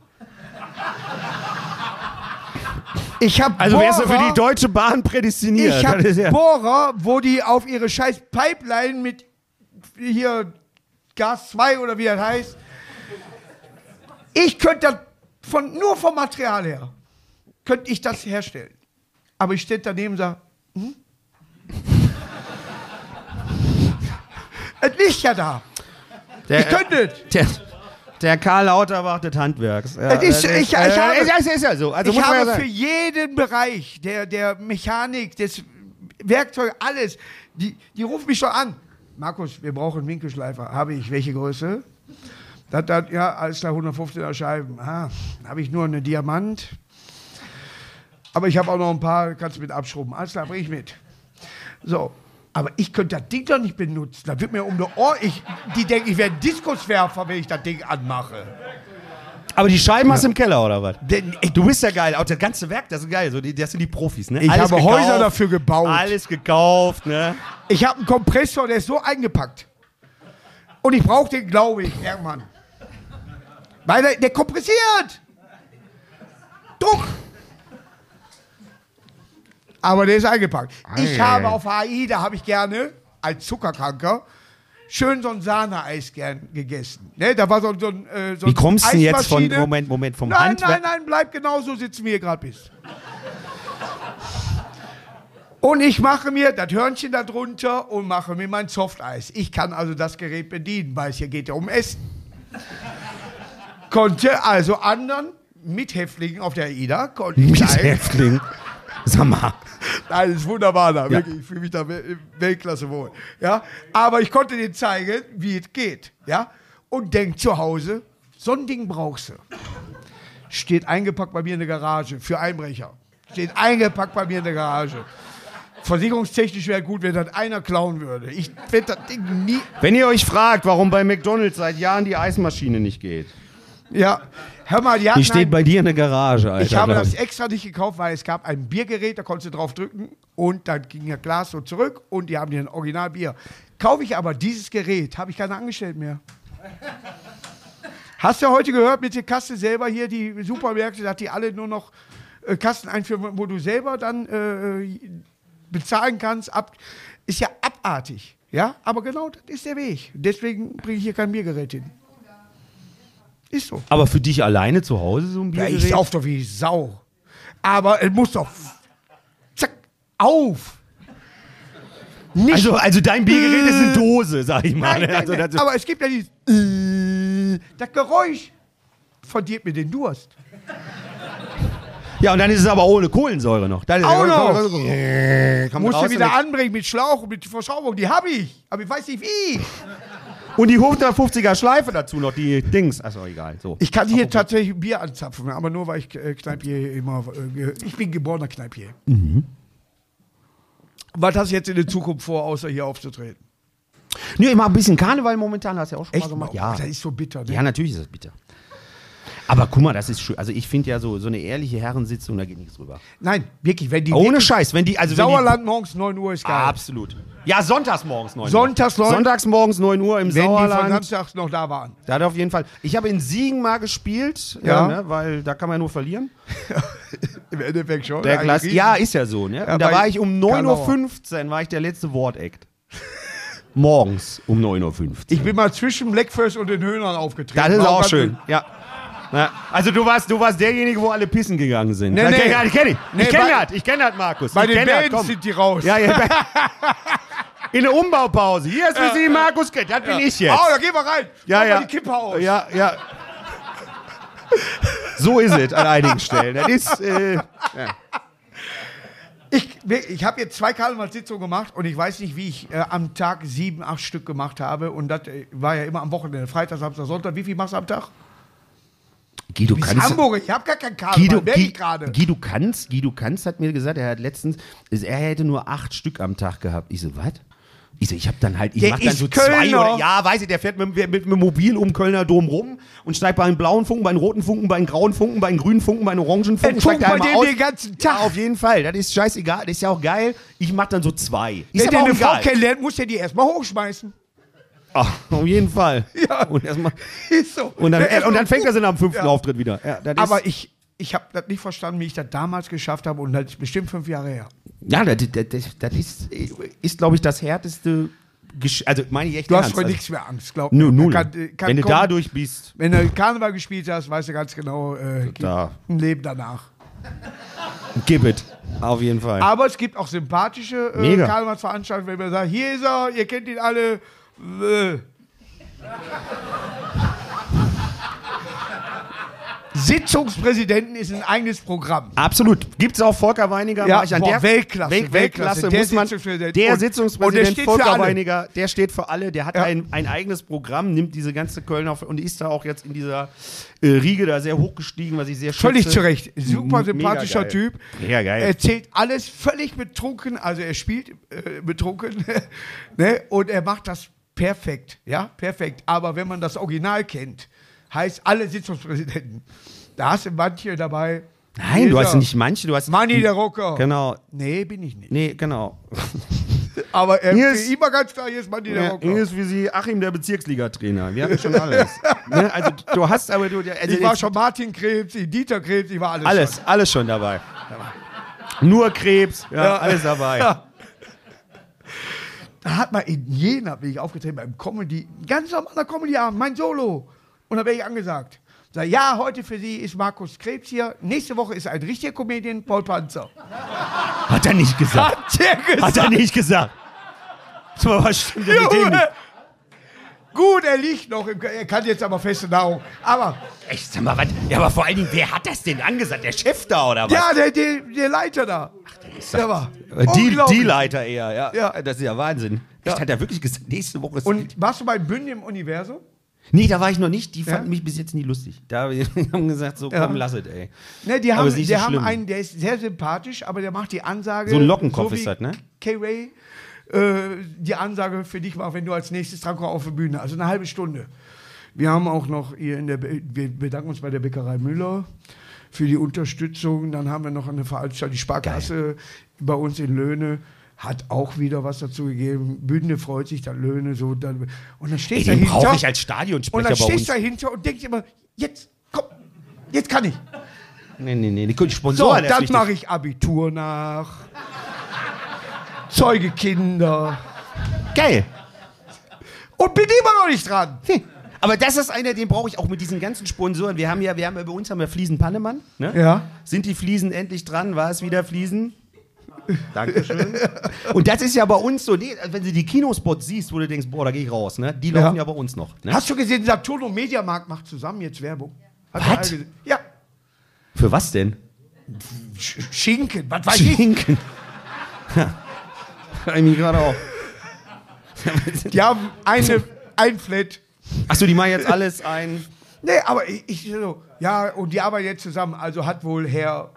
Ich habe Also wärst du für die Deutsche Bahn prädestiniert. Ich habe ja- Bohrer, wo die auf ihre scheiß Pipeline mit hier Gas 2 oder wie das heißt. Ich könnte das von, nur vom Material her, könnte ich das herstellen. Aber ich stehe daneben und sage, hm? <laughs> es liegt ja da. der, Ich könnte es. Der, Karl Lauterbach des Handwerks. Ja, Es ist- das ich- ich äh, habe- ist, ja so. Also ich ja habe sagen. für jeden Bereich der, der Mechanik, des Werkzeugs, alles, die, die rufen mich schon an. Markus, wir brauchen Winkelschleifer. Habe ich. Welche Größe? Das, das, ja, alles klar, 115er Scheiben. Ah, habe ich nur eine Diamant. Aber ich habe auch noch ein paar, kannst du mit abschrubben. Alles klar, bring ich mit. So. Aber ich könnte das Ding doch nicht benutzen. Da wird mir um die Ohr. Ich, die denken, ich ein Diskuswerfer, wenn ich das Ding anmache. Aber die Scheiben hast du im Keller, oder was? Denn, Ey, du bist ja geil. Auch das ganze Werk, das ist geil. So, die, das sind die Profis, ne? Ich habe Häuser dafür gebaut. Alles gekauft, ne? Ich habe einen Kompressor, der ist so eingepackt. Und ich brauche den, glaube ich, irgendwann. Weil der, der kompressiert. Druck. Aber der ist eingepackt. Ich habe auf HI, da habe ich gerne, als Zuckerkranker, schön so ein Sahneeis gern gegessen. Ne, da war so, so ein äh, so Wie kommst du jetzt von. Moment, Moment, vom Nein, Handwerk? nein, nein, bleib genau so sitzen, wie ihr gerade bist. Und ich mache mir das Hörnchen da drunter und mache mir mein Softeis. Ich kann also das Gerät bedienen, weil es hier geht ja um Essen. Konnte also anderen Mithäftlingen auf der AIDA, Häftling. Sag mal. Nein, das ist wunderbar da, wirklich. Ich fühle mich da wel- Weltklasse wohl. Ja? Aber ich konnte denen zeigen, wie es geht. Ja? Und denk zu Hause, so ein Ding brauchst du. steht eingepackt bei mir in der Garage für Einbrecher. Steht eingepackt bei mir in der Garage. Versicherungstechnisch wäre gut, wenn das einer klauen würde. Ich werde das Ding nie. Wenn ihr euch fragt, warum bei McDonalds seit Jahren die Eismaschine nicht geht. Ja, hör mal, die hatten Die steht ein, bei dir in der Garage, Alter. Ich habe das extra nicht gekauft, weil es gab ein Biergerät, da konntest du drauf drücken und dann ging das Glas so zurück und die haben dir ein Originalbier. Kaufe ich aber dieses Gerät, habe ich keine Angestellten mehr. <laughs> Hast du heute gehört mit der Kasse selber hier, die Supermärkte, dass die alle nur noch äh, Kassen einführen, wo du selber dann äh, bezahlen kannst? Ab, ist ja abartig. Ja, aber genau das ist der Weg. Deswegen bringe ich hier kein Biergerät hin. Ist so. Aber für dich alleine zu Hause so ein Ja, Biergerät? ich sauf doch wie Sau. Aber es muss doch. Zack, auf! Nicht. also, also dein Biergerät ist eine Dose, sag ich mal. nein, nein, also, nein, aber es gibt ja dieses. Äh, das Geräusch verdirbt mir den Durst. ja, und dann ist es aber ohne Kohlensäure noch. Dann Auch noch. Musst du wieder anbringen mit Schlauch und mit Verschraubung. Die habe ich. Aber ich weiß nicht wie. Und die 150er Schleife dazu noch, die Dings. Achso, egal. So. Ich kann hier tatsächlich Bier anzapfen, aber nur weil ich äh, Kneipier immer. Äh, ich bin geborener Kneipier. Mhm. Was hast du jetzt in der Zukunft vor, außer hier aufzutreten? Nö, ich mach ein bisschen Karneval momentan, hast du ja auch schon Echt mal gemacht. Ja. Das ist so bitter. Ne? ja, natürlich ist das bitter. Aber guck mal, das ist schön. Also ich finde ja so, so eine ehrliche Herrensitzung, da geht nichts drüber. Nein, wirklich, wenn die Ohne wirklich- Scheiß, wenn die, also Sauerland morgens 9 Uhr ist geil. absolut. Ja, sonntags morgens 9 Uhr. Sonntags neun- Sonntags morgens 9 Uhr im wenn die von Sauerland. Samstags noch da waren. Da hat er auf jeden Fall. Ich habe in Siegen mal gespielt, Ja. ja. ne, weil da kann man ja nur verlieren. <laughs> Im Endeffekt schon. Der Ein Riesen- ja, ist ja so, ne? Ja, Und da bei war ich um Karlauer. 9.15 Uhr, war ich der letzte Wortakt. Morgens um 9.15 Uhr. Ich bin mal zwischen Blackfirst und den Höhnern aufgetreten. Das ist War auch schön, ja. Ja, Also du warst, du warst derjenige, wo alle pissen gegangen sind. Nee, nee. kenn- ja, ich kenne ihn. Nee, ich kenne bei- das, ich kenne das, Markus. Bei ich den kenn das, Bands komm. sind die raus. Ja, ja. <laughs> In der Umbaupause. Hier ist für Sie Markus Kett. Das bin ich jetzt. Oh, da gehen wir rein. ja, Mach ja. mal die Kippe aus. Ja, ja. So ist es an einigen Stellen. Das ist, äh, Ich, ich habe jetzt zwei Karnevalssitzungen gemacht und ich weiß nicht, wie ich äh, am Tag sieben, acht Stück gemacht habe. Und das äh, war ja immer am Wochenende. Freitag, Samstag, Sonntag. Wie viel machst du am Tag? Guido, Bis kannst Hamburg. Ich habe gar keinen Karneval. Guido, merke ich gerade. Guido Kanz, Guido Kanz hat mir gesagt, er hat letztens, er hätte nur acht Stück am Tag gehabt. Ich so, was? Ich so, ich habe dann halt, ich Der mach dann so zwei Kölner. oder, ja, weiß ich, der fährt mit, mit, mit dem Mobil um Kölner Dom rum und steigt bei den blauen Funken, bei den roten Funken, bei den grauen Funken, bei den grünen Funken, bei den orangen Funken, Es steigt bei dem aus. den ganzen Ja, Tag. auf jeden Fall, das ist scheißegal, das ist ja auch geil. Ich mach dann so zwei. Ist Wenn der eine Frau kennenlernt, muss der die erstmal hochschmeißen. Ach, auf jeden Fall. Ja. Und, erstmal, <laughs> Ist so. und, dann, Der und dann fängt er sie nach dem fünften Ja. Auftritt wieder. Ja, Aber ich, ich habe das nicht verstanden, wie ich das damals geschafft habe. Und das ist bestimmt fünf Jahre her. Ja, das, das, das, ist, ist glaube ich, das härteste. Gesch also, meine ich echt Du hast vor Also, nichts mehr Angst, glaub mir. null. Kann- äh, kann Wenn du dadurch bist. Wenn du Karneval gespielt hast, weißt du ganz genau, äh, gibt Da. ein Leben danach. Gib it. Auf jeden Fall. Aber es gibt auch sympathische äh. Karnevalsveranstaltungen, wenn man sagt, hier ist er, ihr kennt ihn alle. Äh. Sitzungspräsidenten ist ein eigenes Programm. Absolut. Gibt es auch Volker Weiniger? Ja, ich an boah, der Weltklasse, Wel Weltklasse. Der muss man, Sitzungspräsident. der Und- und der Sitzungspräsident steht für Volker alle. Weiniger, der steht für alle. Der hat Ja. ein, ein eigenes Programm, nimmt diese ganze Kölner und ist da auch jetzt in dieser äh, Riege da sehr hochgestiegen, was ich sehr schätze. Völlig zu Recht. Super sympathischer. Typ. Mega geil. Er erzählt alles völlig betrunken. Also er spielt äh, betrunken. <laughs> ne? Und er macht das perfekt. Ja, perfekt. Aber wenn man das Original kennt, heißt alle Sitzungspräsidenten. Da hast du manche dabei. Nein, Hier du hast nicht manche, du hast. Manni der Rocker. Genau. Nee, bin ich nicht. Nee, genau. <laughs> Aber er Hier ist immer ganz klar, hier ist Manni der Ja, Rocker. ist wie sie Achim, der Bezirksliga-Trainer. Wir hatten schon <laughs> alles. ne? Also du hast aber du, also ich war schon Martin Krebs, ich Dieter Krebs, ich war alles. alles, alles schon dabei. Nur Krebs, ja, Ja. alles dabei. Ja. <laughs> Da hat man in Jena, bin ich aufgetreten beim Comedy, ganz normaler Comedy-Abend, mein Solo. Und da werde ich angesagt. Sag, ja, heute für Sie ist Markus Krebs hier. Nächste Woche ist ein richtiger Comedian, Paul Panzer. Hat er nicht gesagt. Hat der gesagt. Hat er nicht gesagt. So, was stimmt denn mit dem nicht? Gut, er liegt noch, im, er kann jetzt aber feste Nahrung. Aber, Echt, sag mal, was? Ja, aber vor allen Dingen, wer hat das denn angesagt? Der Chef da oder was? ja, der, der, der Leiter da. der war Äh, die, unglaublich. die Leiter eher, ja. Ja. Das ist ja Wahnsinn. Echt, hat er wirklich gesagt, nächste Woche ist. Und warst du bei Bünden im Universum? Nee, da war ich noch nicht. Die Ja? fanden mich bis jetzt nie lustig. Da <laughs> die haben gesagt, so Ja. komm, lass es, ey. Ne, die Aber haben, ist nicht die so haben schlimm. einen, der ist sehr sympathisch, aber der macht die Ansage. So ein Lockenkopf so ist das, ne? K-Ray äh, die Ansage für dich macht, wenn du als nächstes drankommst auf der Bühne. Also eine halbe Stunde. Wir haben auch noch hier in der, wir bedanken uns bei der Bäckerei Müller für die Unterstützung. Dann haben wir noch eine Veranstaltung, die Sparkasse bei uns in Löhne. Hat auch wieder was dazu gegeben. Bünde freut sich, dann Löhne so. Dann, und dann stehst du dahinter. brauche ich als und Stadionsprecher dann bei stehst du dahinter und denkst immer, jetzt, komm, jetzt kann ich. Nee, nee, nee, die So, Sponsoren erst dann mache ich Abitur nach. Zeuge Kinder. Geil. Und bin immer noch nicht dran. Hm. Aber das ist einer, den brauche ich auch mit diesen ganzen Sponsoren. Wir haben ja, wir haben ja bei uns haben wir Fliesen Pannemann. Ne? Ja. Sind die Fliesen endlich dran? War es wieder Fliesen? Dankeschön. <laughs> Und das ist ja bei uns so, nee, wenn du die Kinospots siehst, wo du denkst, boah, da gehe ich raus, ne? Die laufen ja, bei uns noch. Ne? Hast du gesehen, Saturn Mediamarkt macht zusammen jetzt Werbung? Hat Was? Ja. Für was denn? Sch Schinken, was weiß ich. Schinken. <laughs> Ich mich gerade auch. <laughs> Die haben eine, ein Flat. Achso, die machen jetzt alles ein. Nee, aber ich, ich so, ja, und die arbeiten jetzt zusammen. Also hat wohl Herr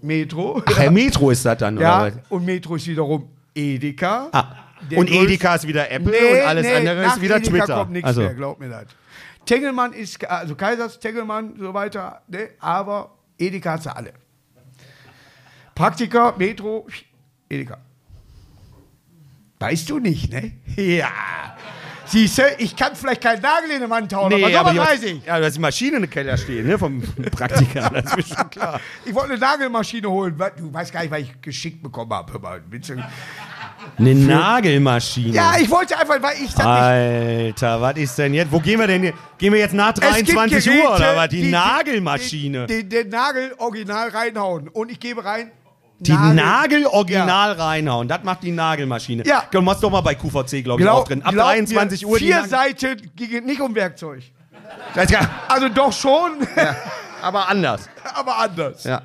Metro. Ach, Herr Metro ist das dann, ja, oder was? und Metro ist wiederum Edeka. Ah. Der Und größte- Edeka ist wieder Apple und alles andere nach ist wieder Edeka Twitter. kommt nichts Also, mehr, glaub mir das. Tengelmann ist, also Kaisers, Tengelmann, so weiter, ne? aber Edeka hat sie alle. Praktiker, Metro, Edeka. Weißt du nicht, ne? <laughs> Ja. Siehst du, ich kann vielleicht keinen Nagel in die Wand hauen, nee, aber sowas weiß ich. Ja, da ist die Maschine in der Keller stehen, ne, vom <laughs> Praktiker. Das ist schon klar. Ich wollte eine Nagelmaschine holen. Du weißt gar nicht, was ich geschickt bekommen habe. Eine Nagelmaschine. Ja, ich wollte einfach, weil ich Alter, was ist denn jetzt? Wo gehen wir denn hier? Gehen wir jetzt nach Es gibt 23 Geräte, Uhr oder was? Die, die- Nagelmaschine. Den Nagel original reinhauen. Und ich gebe rein. Die Nagel- Nagel original reinhauen. Das macht die Nagelmaschine. Ja. Du machst doch mal bei QVC, glaube ich, Glaub- auch drin. Ab glaub 23 mir, Uhr. Vier Seiten ging nicht um Werkzeug. Ja- Also doch schon, Aber anders. <laughs> aber anders. Ja.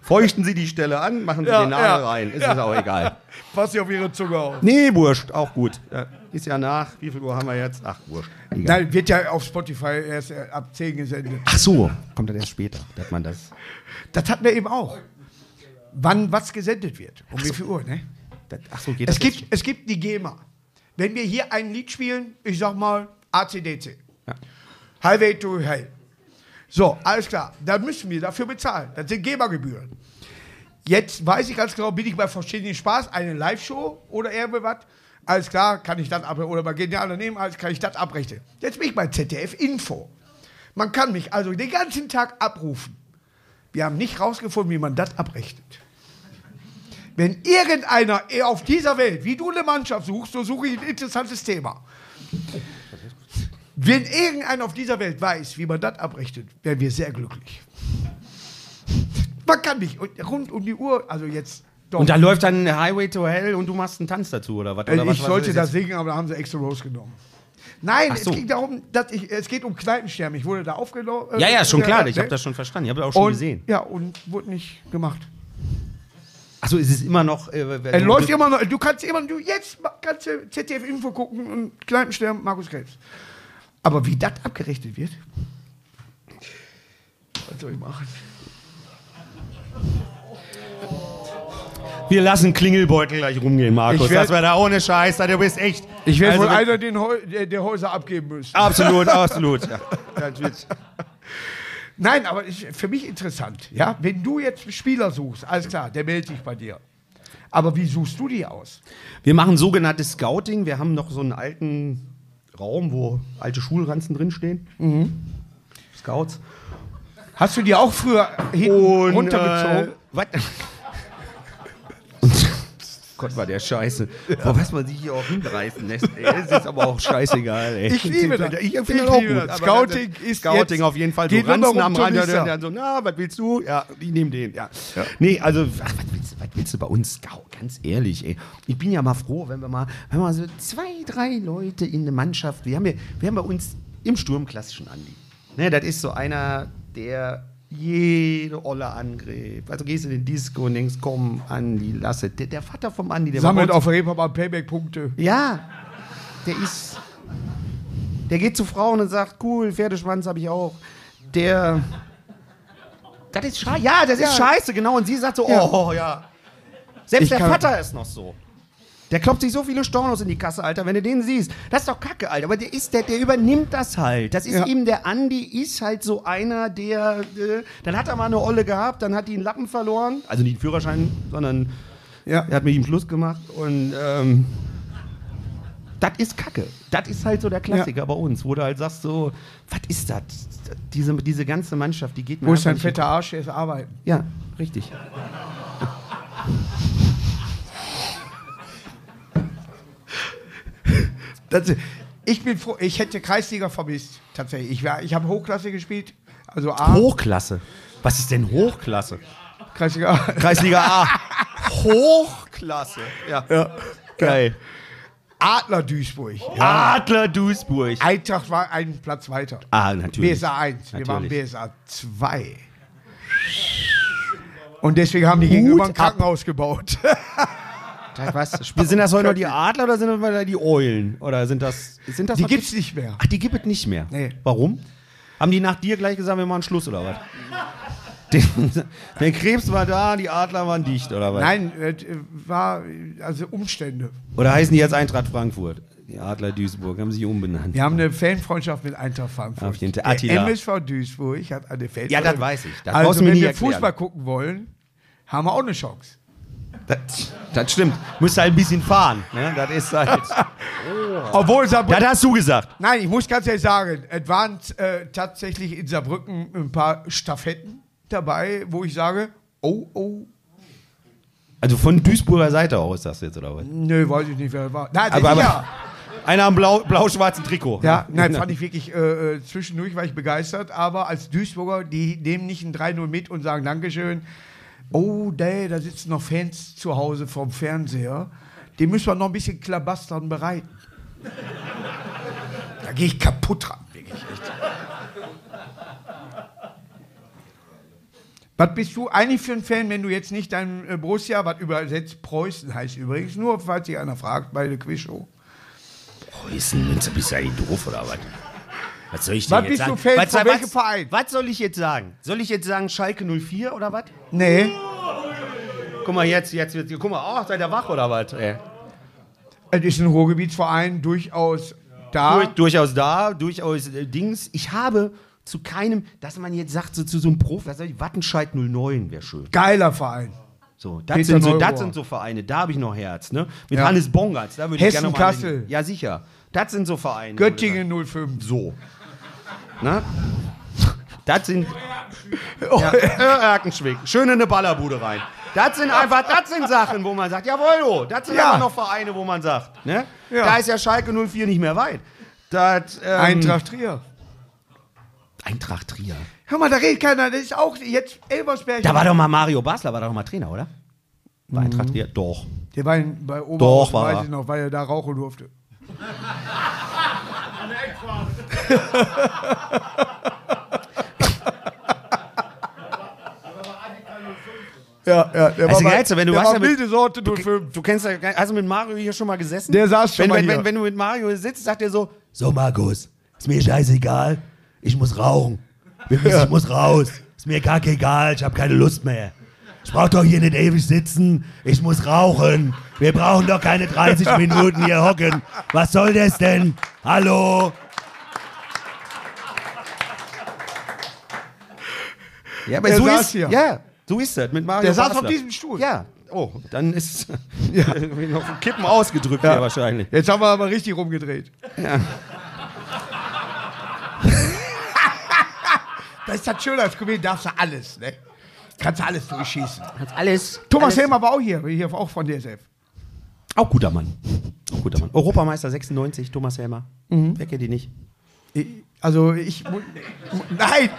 Feuchten Sie die Stelle an, machen Sie Ja, den Nagel ja. rein. Ist Ja. es auch egal. <laughs> Pass dir auf ihre Zunge auf. Nee, wurscht. Auch gut. Ja, ist ja nach. Wie viel Uhr haben wir jetzt? Ach, wurscht. Egal. Nein, wird ja auf Spotify erst äh, ab 10 gesendet. Ach so. Kommt dann erst später, dass man das. Das hatten wir eben auch. Wann was gesendet wird. Um wie viel Uhr, ne? das ach so, geht Es das gibt, es gibt die GEMA. Wenn wir hier ein Lied spielen, ich sag mal ACDC. Ja. Highway to Hell. So, alles klar. Dann müssen wir dafür bezahlen. Das sind GEMA-Gebühren. Jetzt weiß ich ganz genau, bin ich bei Verstehen Spaß, eine Live-Show oder irgendwas. Alles klar, kann ich das abrechnen. Oder bei Genial daneben, alles kann ich das abrechnen. Jetzt bin ich bei ZDF Info. Man kann mich also den ganzen Tag abrufen. Wir haben nicht rausgefunden, wie man das abrechnet. Wenn irgendeiner auf dieser Welt, wie du eine Mannschaft suchst, so suche ich ein interessantes Thema. Wenn irgendeiner auf dieser Welt weiß, wie man das abrechnet, wären wir sehr glücklich. Man kann mich rund um die Uhr, also jetzt doch. Und da läuft dann Highway to Hell und du machst einen Tanz dazu, oder was? Äh, Oder was ich was sollte ist das singen, aber da haben sie extra rausgenommen. Nein, Ach so. es ging darum, dass ich, es geht um Kneipensterben. Ich wurde da aufgenommen. Ja, ja, schon klar. Ich ne? habe das schon verstanden. Ich habe das auch schon und, gesehen. Ja, und wurde nicht gemacht. Achso, ist es immer noch. Äh, Er läuft immer noch. Du kannst immer, du jetzt kannst du ZDF Info gucken und Kneipensterben, Markus Krebs. Aber wie das abgerechnet wird, was soll ich machen? Wir lassen Klingelbeutel gleich rumgehen, Markus. Ich werd- das war da ohne Scheiß. Du bist echt. Ich werde Also, wohl einer den Heu, der, der Häuser abgeben müssen. Absolut, absolut. Ja. Nein, aber ist für mich interessant. Ja? Wenn du jetzt Spieler suchst, alles klar, der meldet sich bei dir. Aber wie suchst du die aus? Wir machen sogenanntes Scouting. Wir haben noch so einen alten Raum, wo alte Schulranzen drinstehen. Scouts. Hast du die auch früher hinten runtergezogen? Äh, was? Gott, war der scheiße. Boah, was man sich hier auch hinreißen lässt. Ey, das ist aber auch scheißegal, ey. Ich liebe das. Ich finde das auch gut. Scouting ist Scouting auf jeden Fall. Noch um am Rand, der so, na, was willst du? Ja, ich nehme den. Ja. Nee, also, ach, was willst, du- was willst du bei uns? Scout, ganz ehrlich, ey. Ich bin ja mal froh, wenn wir mal, wenn wir mal so zwei, drei Leute in eine Mannschaft, wir haben, ja, wir haben bei uns im Sturm klassischen Andi. Ne, das ist so einer, der jede Olle angreift. Also gehst du in den Disco und denkst, komm, Andi, lass es. Der, der Vater vom Andi, der Sammelt auf Reeperbahn Payback-Punkte. ja. der ist. Der geht zu Frauen und sagt, cool, Pferdeschwanz habe ich auch. Der. Das ist scheiße. Ja, das ist scheiße, genau. Und sie sagt so, oh ja. Selbst Ich der Vater ist noch so. Der klopft sich so viele Stornos in die Kasse, Alter, wenn du den siehst. Das ist doch kacke, Alter. Aber der ist der, der übernimmt das halt. Das ist Ja. ihm, der Andi ist halt so einer, der. Äh, dann hat er mal eine Olle gehabt, dann hat die einen Lappen verloren. Also nicht einen Führerschein, sondern Ja. er hat mit ihm Schluss gemacht. Und ähm, das ist kacke. Das ist halt so der Klassiker bei uns, wo du halt sagst so, was ist das? Diese, diese ganze Mannschaft, die geht mir Wo ist dein fetter Arsch? Ist arbeiten. Ja, richtig. Das, ich bin froh, ich hätte Kreisliga vermisst, tatsächlich. Ich, ich habe Hochklasse gespielt, also A, Hochklasse. Was ist denn Hochklasse? Kreisliga A. <laughs> Kreisliga A. Hochklasse. Ja. Geil. Adler Duisburg. Adler Duisburg. Eintracht war einen Platz weiter. Ah, natürlich. BSA 1, wir waren Natürlich. BSA 2. Und deswegen haben die gegenüber ein ab. Krankenhaus gebaut. <laughs> Was? <laughs> Sind das heute noch die Adler oder sind das wieder die Eulen? Oder sind das. Sind das Die noch gibt's nicht mehr. Ach, die gibt es nicht mehr. Nee. Warum? Haben die nach dir gleich gesagt, wir machen Schluss oder was? Der Krebs war da, die Adler waren dicht oder was? Nein, äh, war also Umstände. Oder heißen die jetzt Eintracht Frankfurt? Die Adler Duisburg haben sich umbenannt. Wir haben eine Fanfreundschaft mit Eintracht Frankfurt. Auf Fall. Der Attila. MSV Duisburg hat eine Fanfreundschaft. Ja, das weiß ich. Das also wenn wir erklären. Fußball gucken wollen, haben wir auch eine Chance. Das, das stimmt. Musst halt ein bisschen fahren. Ne? Das ist halt. <laughs> Obwohl Saarbrücken... das hast du gesagt. Nein, ich muss ganz ehrlich sagen, es waren äh, tatsächlich in Saarbrücken ein paar Stafetten dabei, wo ich sage, oh, oh, Also von Duisburger Seite aus, sagst du jetzt, oder was? nö, weiß ich nicht, wer das war. Nein, Aber, aber ja. einer am blau- blau-schwarzen Trikot. Ja, <laughs> nein, fand ich wirklich, äh, äh, zwischendurch war ich begeistert, aber als Duisburger, die nehmen nicht ein 3-0 mit und sagen Dankeschön. Oh, nee, da sitzen noch Fans zu Hause vom Fernseher. Die müssen wir noch ein bisschen klabastern bereiten. Da gehe ich kaputt dran, wirklich. Echt. Was bist du eigentlich für ein Fan, wenn du jetzt nicht dein äh, Borussia, was übersetzt Preußen heißt übrigens, nur falls sich einer fragt bei der Quizshow. Preußen, Münster, bist du eigentlich doof oder was? Was soll ich denn jetzt sagen? Was, von welchem Verein? Was soll ich jetzt sagen? Soll ich jetzt sagen Schalke 04 oder was? Nee. Guck mal, jetzt, jetzt, jetzt guck mal, oh, seid ihr wach oder was? Ey. Es ist ein Ruhrgebietsverein durchaus da. Durch, durchaus da, durchaus äh, Dings. Ich habe zu keinem, dass man jetzt sagt, so zu so einem Profi, was soll ich, Wattenscheid 09 wäre schön. Geiler Verein. So, das Peter sind so, Neurohr. das sind so Vereine, da habe ich noch Herz, ne? Mit Ja. Hannes Bongartz, da würde ich gerne mal. Hessen-Kassel. Ja, sicher. Das sind so Vereine. Göttingen 05. So. Ne? Das sind. Oh, Ja, <laughs> Erkenschwick. Schön in eine Ballerbude rein. Das sind einfach, das sind Sachen, wo man sagt, jawohl, oh, das sind Ja. aber noch Vereine, wo man sagt, ne? Ja. Da ist ja Schalke 04 nicht mehr weit. Das, ähm, Eintracht Trier. Eintracht Trier. Hör mal, da redet keiner. Das ist auch jetzt Elversberg. Da war doch mal Mario Basler, war doch mal Trainer, oder? War Eintracht Trier? Doch. Der war in, bei Oberhausen, Doch, war weiß ich noch, weil er da rauchen durfte. Ja, ja, der Also war, geilste, wenn du der war ja mit- wilde Sorte Du, 05. du kennst ja, hast du mit Mario hier schon mal gesessen? Der saß schon wenn, mal wenn, hier. wenn, wenn du mit Mario sitzt, sagt er so, so Markus, ist mir scheißegal, ich muss rauchen. Ich muss raus. Ist mir gar egal, ich habe keine Lust mehr. Ich brauche doch hier nicht ewig sitzen, ich muss rauchen. Wir brauchen doch keine 30 <laughs> Minuten hier hocken. Was soll das denn? Hallo? Ja, aber Der so saß ist, hier. Ja, so ist das mit Mario Der saß auf Basler. diesem Stuhl. Ja. Oh, dann ist <laughs> ja. noch ein Kippen ausgedrückt ja. wahrscheinlich. Jetzt haben wir aber richtig rumgedreht. <laughs> das ist das Schöne, als Comedian darfst du alles, ne? Kannst du alles durchschießen. Alles. Thomas. Helmer war auch hier, hier auch von DSF. Auch guter Mann. Auch guter Mann. Europameister 96, Thomas Helmer. Mhm. Wer kennt ihn nicht? Ich, also ich nein,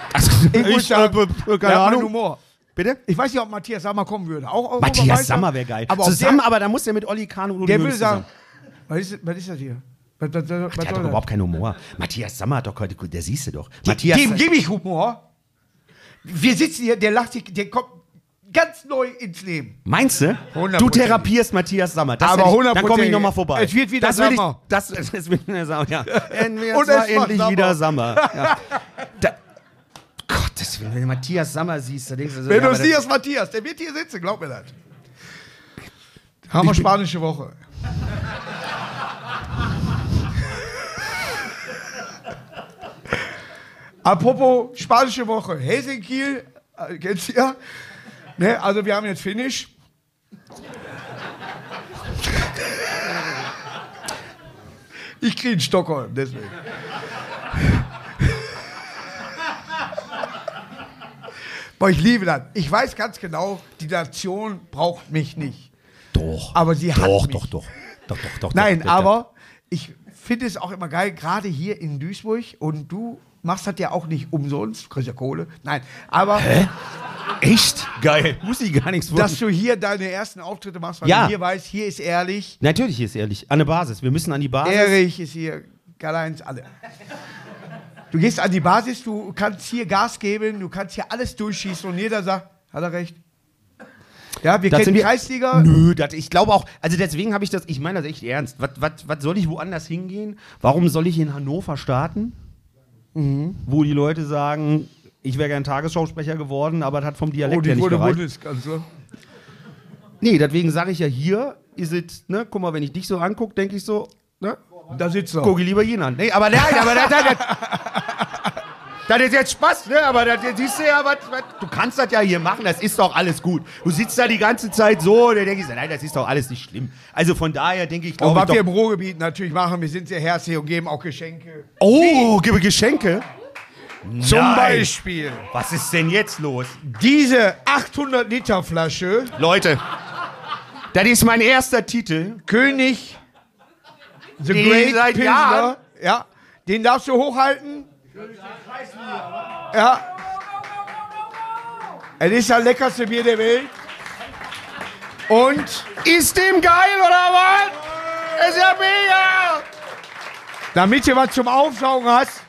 ich, muss ich, äh, äh, keine Ahnung. Humor. Bitte? Ich weiß nicht, ob Matthias Sammer kommen würde. Auch Matthias Europameister. Sammer wäre geil. Aber auch zusammen, der, aber da muss der mit Olli Kahn und Uli der würde sagen, was ist, was ist das hier? Was, was, was, Der hat doch überhaupt keinen Humor. Matthias Sammer hat doch heute, der siehst du doch. Matthias, Dem gebe ich Humor. Wir sitzen hier, der lacht sich, der kommt ganz neu ins Leben. Meinst du? Du 100%. therapierst Matthias Sammer. Das Aber will ich, Dann komme ich 100%. nochmal vorbei. Es wird wieder das will Sommer. Ich, das, <laughs> es wird wieder Sommer, ja. <laughs> Und es war endlich Sommer. wieder Sommer. <laughs> Ja. Da, Gottes Willen, wenn du Matthias Sammer siehst, da denkst du so, Wenn ja, du siehst, Matthias, der wird hier sitzen, glaub mir das. Haben wir spanische Woche. Apropos spanische Woche. Helsinki, äh, kennst du ja? Ne, also wir haben jetzt Finish. Ich kriege in Stockholm, deswegen. Boah, ich liebe das. Ich weiß ganz genau, die Nation braucht mich nicht. Doch. Aber sie hat doch, mich. doch, doch, doch, doch, doch. Nein, doch, doch, aber ich finde es auch immer geil, gerade hier in Duisburg und du machst das ja auch nicht umsonst, du kriegst ja Kohle. Nein, aber Echt? Geil. Muss ich gar nichts dass wussten. du hier deine ersten Auftritte machst, weil Ja. du hier weißt, hier ist ehrlich, Natürlich ist ehrlich. An der Basis. Wir müssen an die Basis. Erich ist hier, Karl-Heinz, alle. Du gehst an die Basis, du kannst hier Gas geben, du kannst hier alles durchschießen und jeder sagt, hat er recht. Ja, wir Das kennen wir- Kreisliga. Nö, das, ich glaube auch, also deswegen habe ich das, ich meine das echt ernst. Was, was, was soll ich woanders hingehen? Warum soll ich in Hannover starten? Mhm. Wo die Leute sagen, ich wäre gern Tagesschausprecher geworden, aber das hat vom Dialekt Oh, her die nicht wurde gereicht. Bundeskanzler. Nee, deswegen sage ich ja hier, ist es, ne, guck mal, wenn ich dich so angucke, denke ich so, ne, Da sitzt er. gucke ich lieber ihn an. Nee, aber nein, aber das, das, das, das ist jetzt Spaß, ne, aber das, siehst du ja, was, was, du kannst das ja hier machen, das ist doch alles gut. Du sitzt da die ganze Zeit so, und dann denke ich nein, das ist doch alles nicht schlimm. Also von daher denke ich, Und glaube ich was wir im Ruhrgebiet natürlich machen, wir sind sehr herzlich und geben auch Geschenke. oh, gebe Geschenke. Zum Nein. Beispiel Was ist denn jetzt los? diese 800 Liter Flasche Leute, das ist mein erster Titel. König The Great. Jahren- Ja, den darfst du hochhalten. Ja. Es ist das leckerste Bier der Welt. Und Ist dem geil oder was? Ist ja mega! damit du was zum Aufsaugen hast,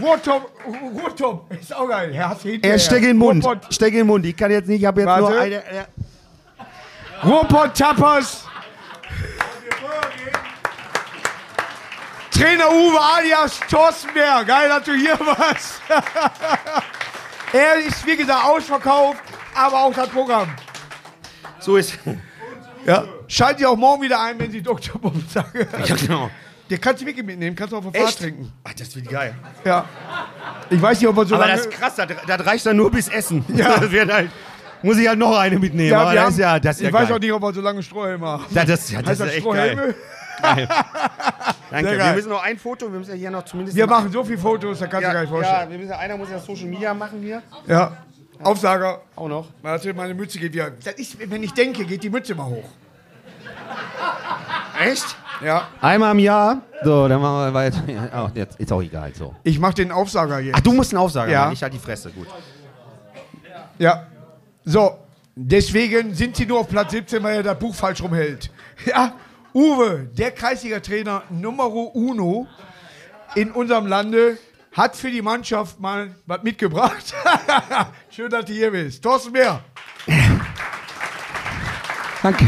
Ruhrtop, Ruhrtop ist auch geil. Hinterher. Er steckt in den Mund. Ruhrpott, Steck in den Mund. Ich kann jetzt nicht, ich habe jetzt Warte. nur eine. äh, Ruhrpott Tappers. Trainer Uwe alias Thorsten Bär. Geil, dass du hier warst. <laughs> er ist, wie gesagt, ausverkauft, aber auch das Programm. So ist. Ja. Schaltet ihr auch morgen wieder ein, wenn sie Dr. Bob sagen. <laughs> Ja, genau. Der kannst du wirklich mitnehmen, kannst du auf der Fahrt Echt? trinken. Ach, das wird geil. Ja. Ich weiß nicht, ob wir so Aber lange... das ist krass, das, das reicht dann nur bis Essen. Ja. <laughs> Das wird halt, muss ich halt noch eine mitnehmen. ja, aber das haben, ist ja, das ist ich ja weiß geil. auch nicht, ob wir so lange Strohhelme haben. Das, das, ja, das heißt ist das echt Strohhelme? geil. Geil. <laughs> Danke. Wir müssen noch ein Foto, wir müssen ja hier noch zumindest. Wir machen so viele Fotos, da kannst ja, du gar nicht ja, vorstellen. wir müssen, einer muss ja Social Media machen hier. Ja. Aufsager. Auch noch. Meine Mütze geht wieder. Ist, wenn ich denke, geht die Mütze mal hoch. Echt? Ja. Einmal im Jahr. So, dann machen wir weiter. <laughs> Ja, oh, jetzt ist auch egal. So. Ich mach den Aufsager jetzt. Ach, du musst einen Aufsager Ja. machen. Ich halt die Fresse. Gut. Ja. So. Deswegen sind sie nur auf Platz 17, weil er das Buch falsch rumhält. <laughs> Ja. Uwe, der Kreisliga-Trainer Numero Uno in unserem Lande, hat für die Mannschaft mal was mitgebracht. <laughs> Schön, dass du hier bist. Thorsten Bär. Danke.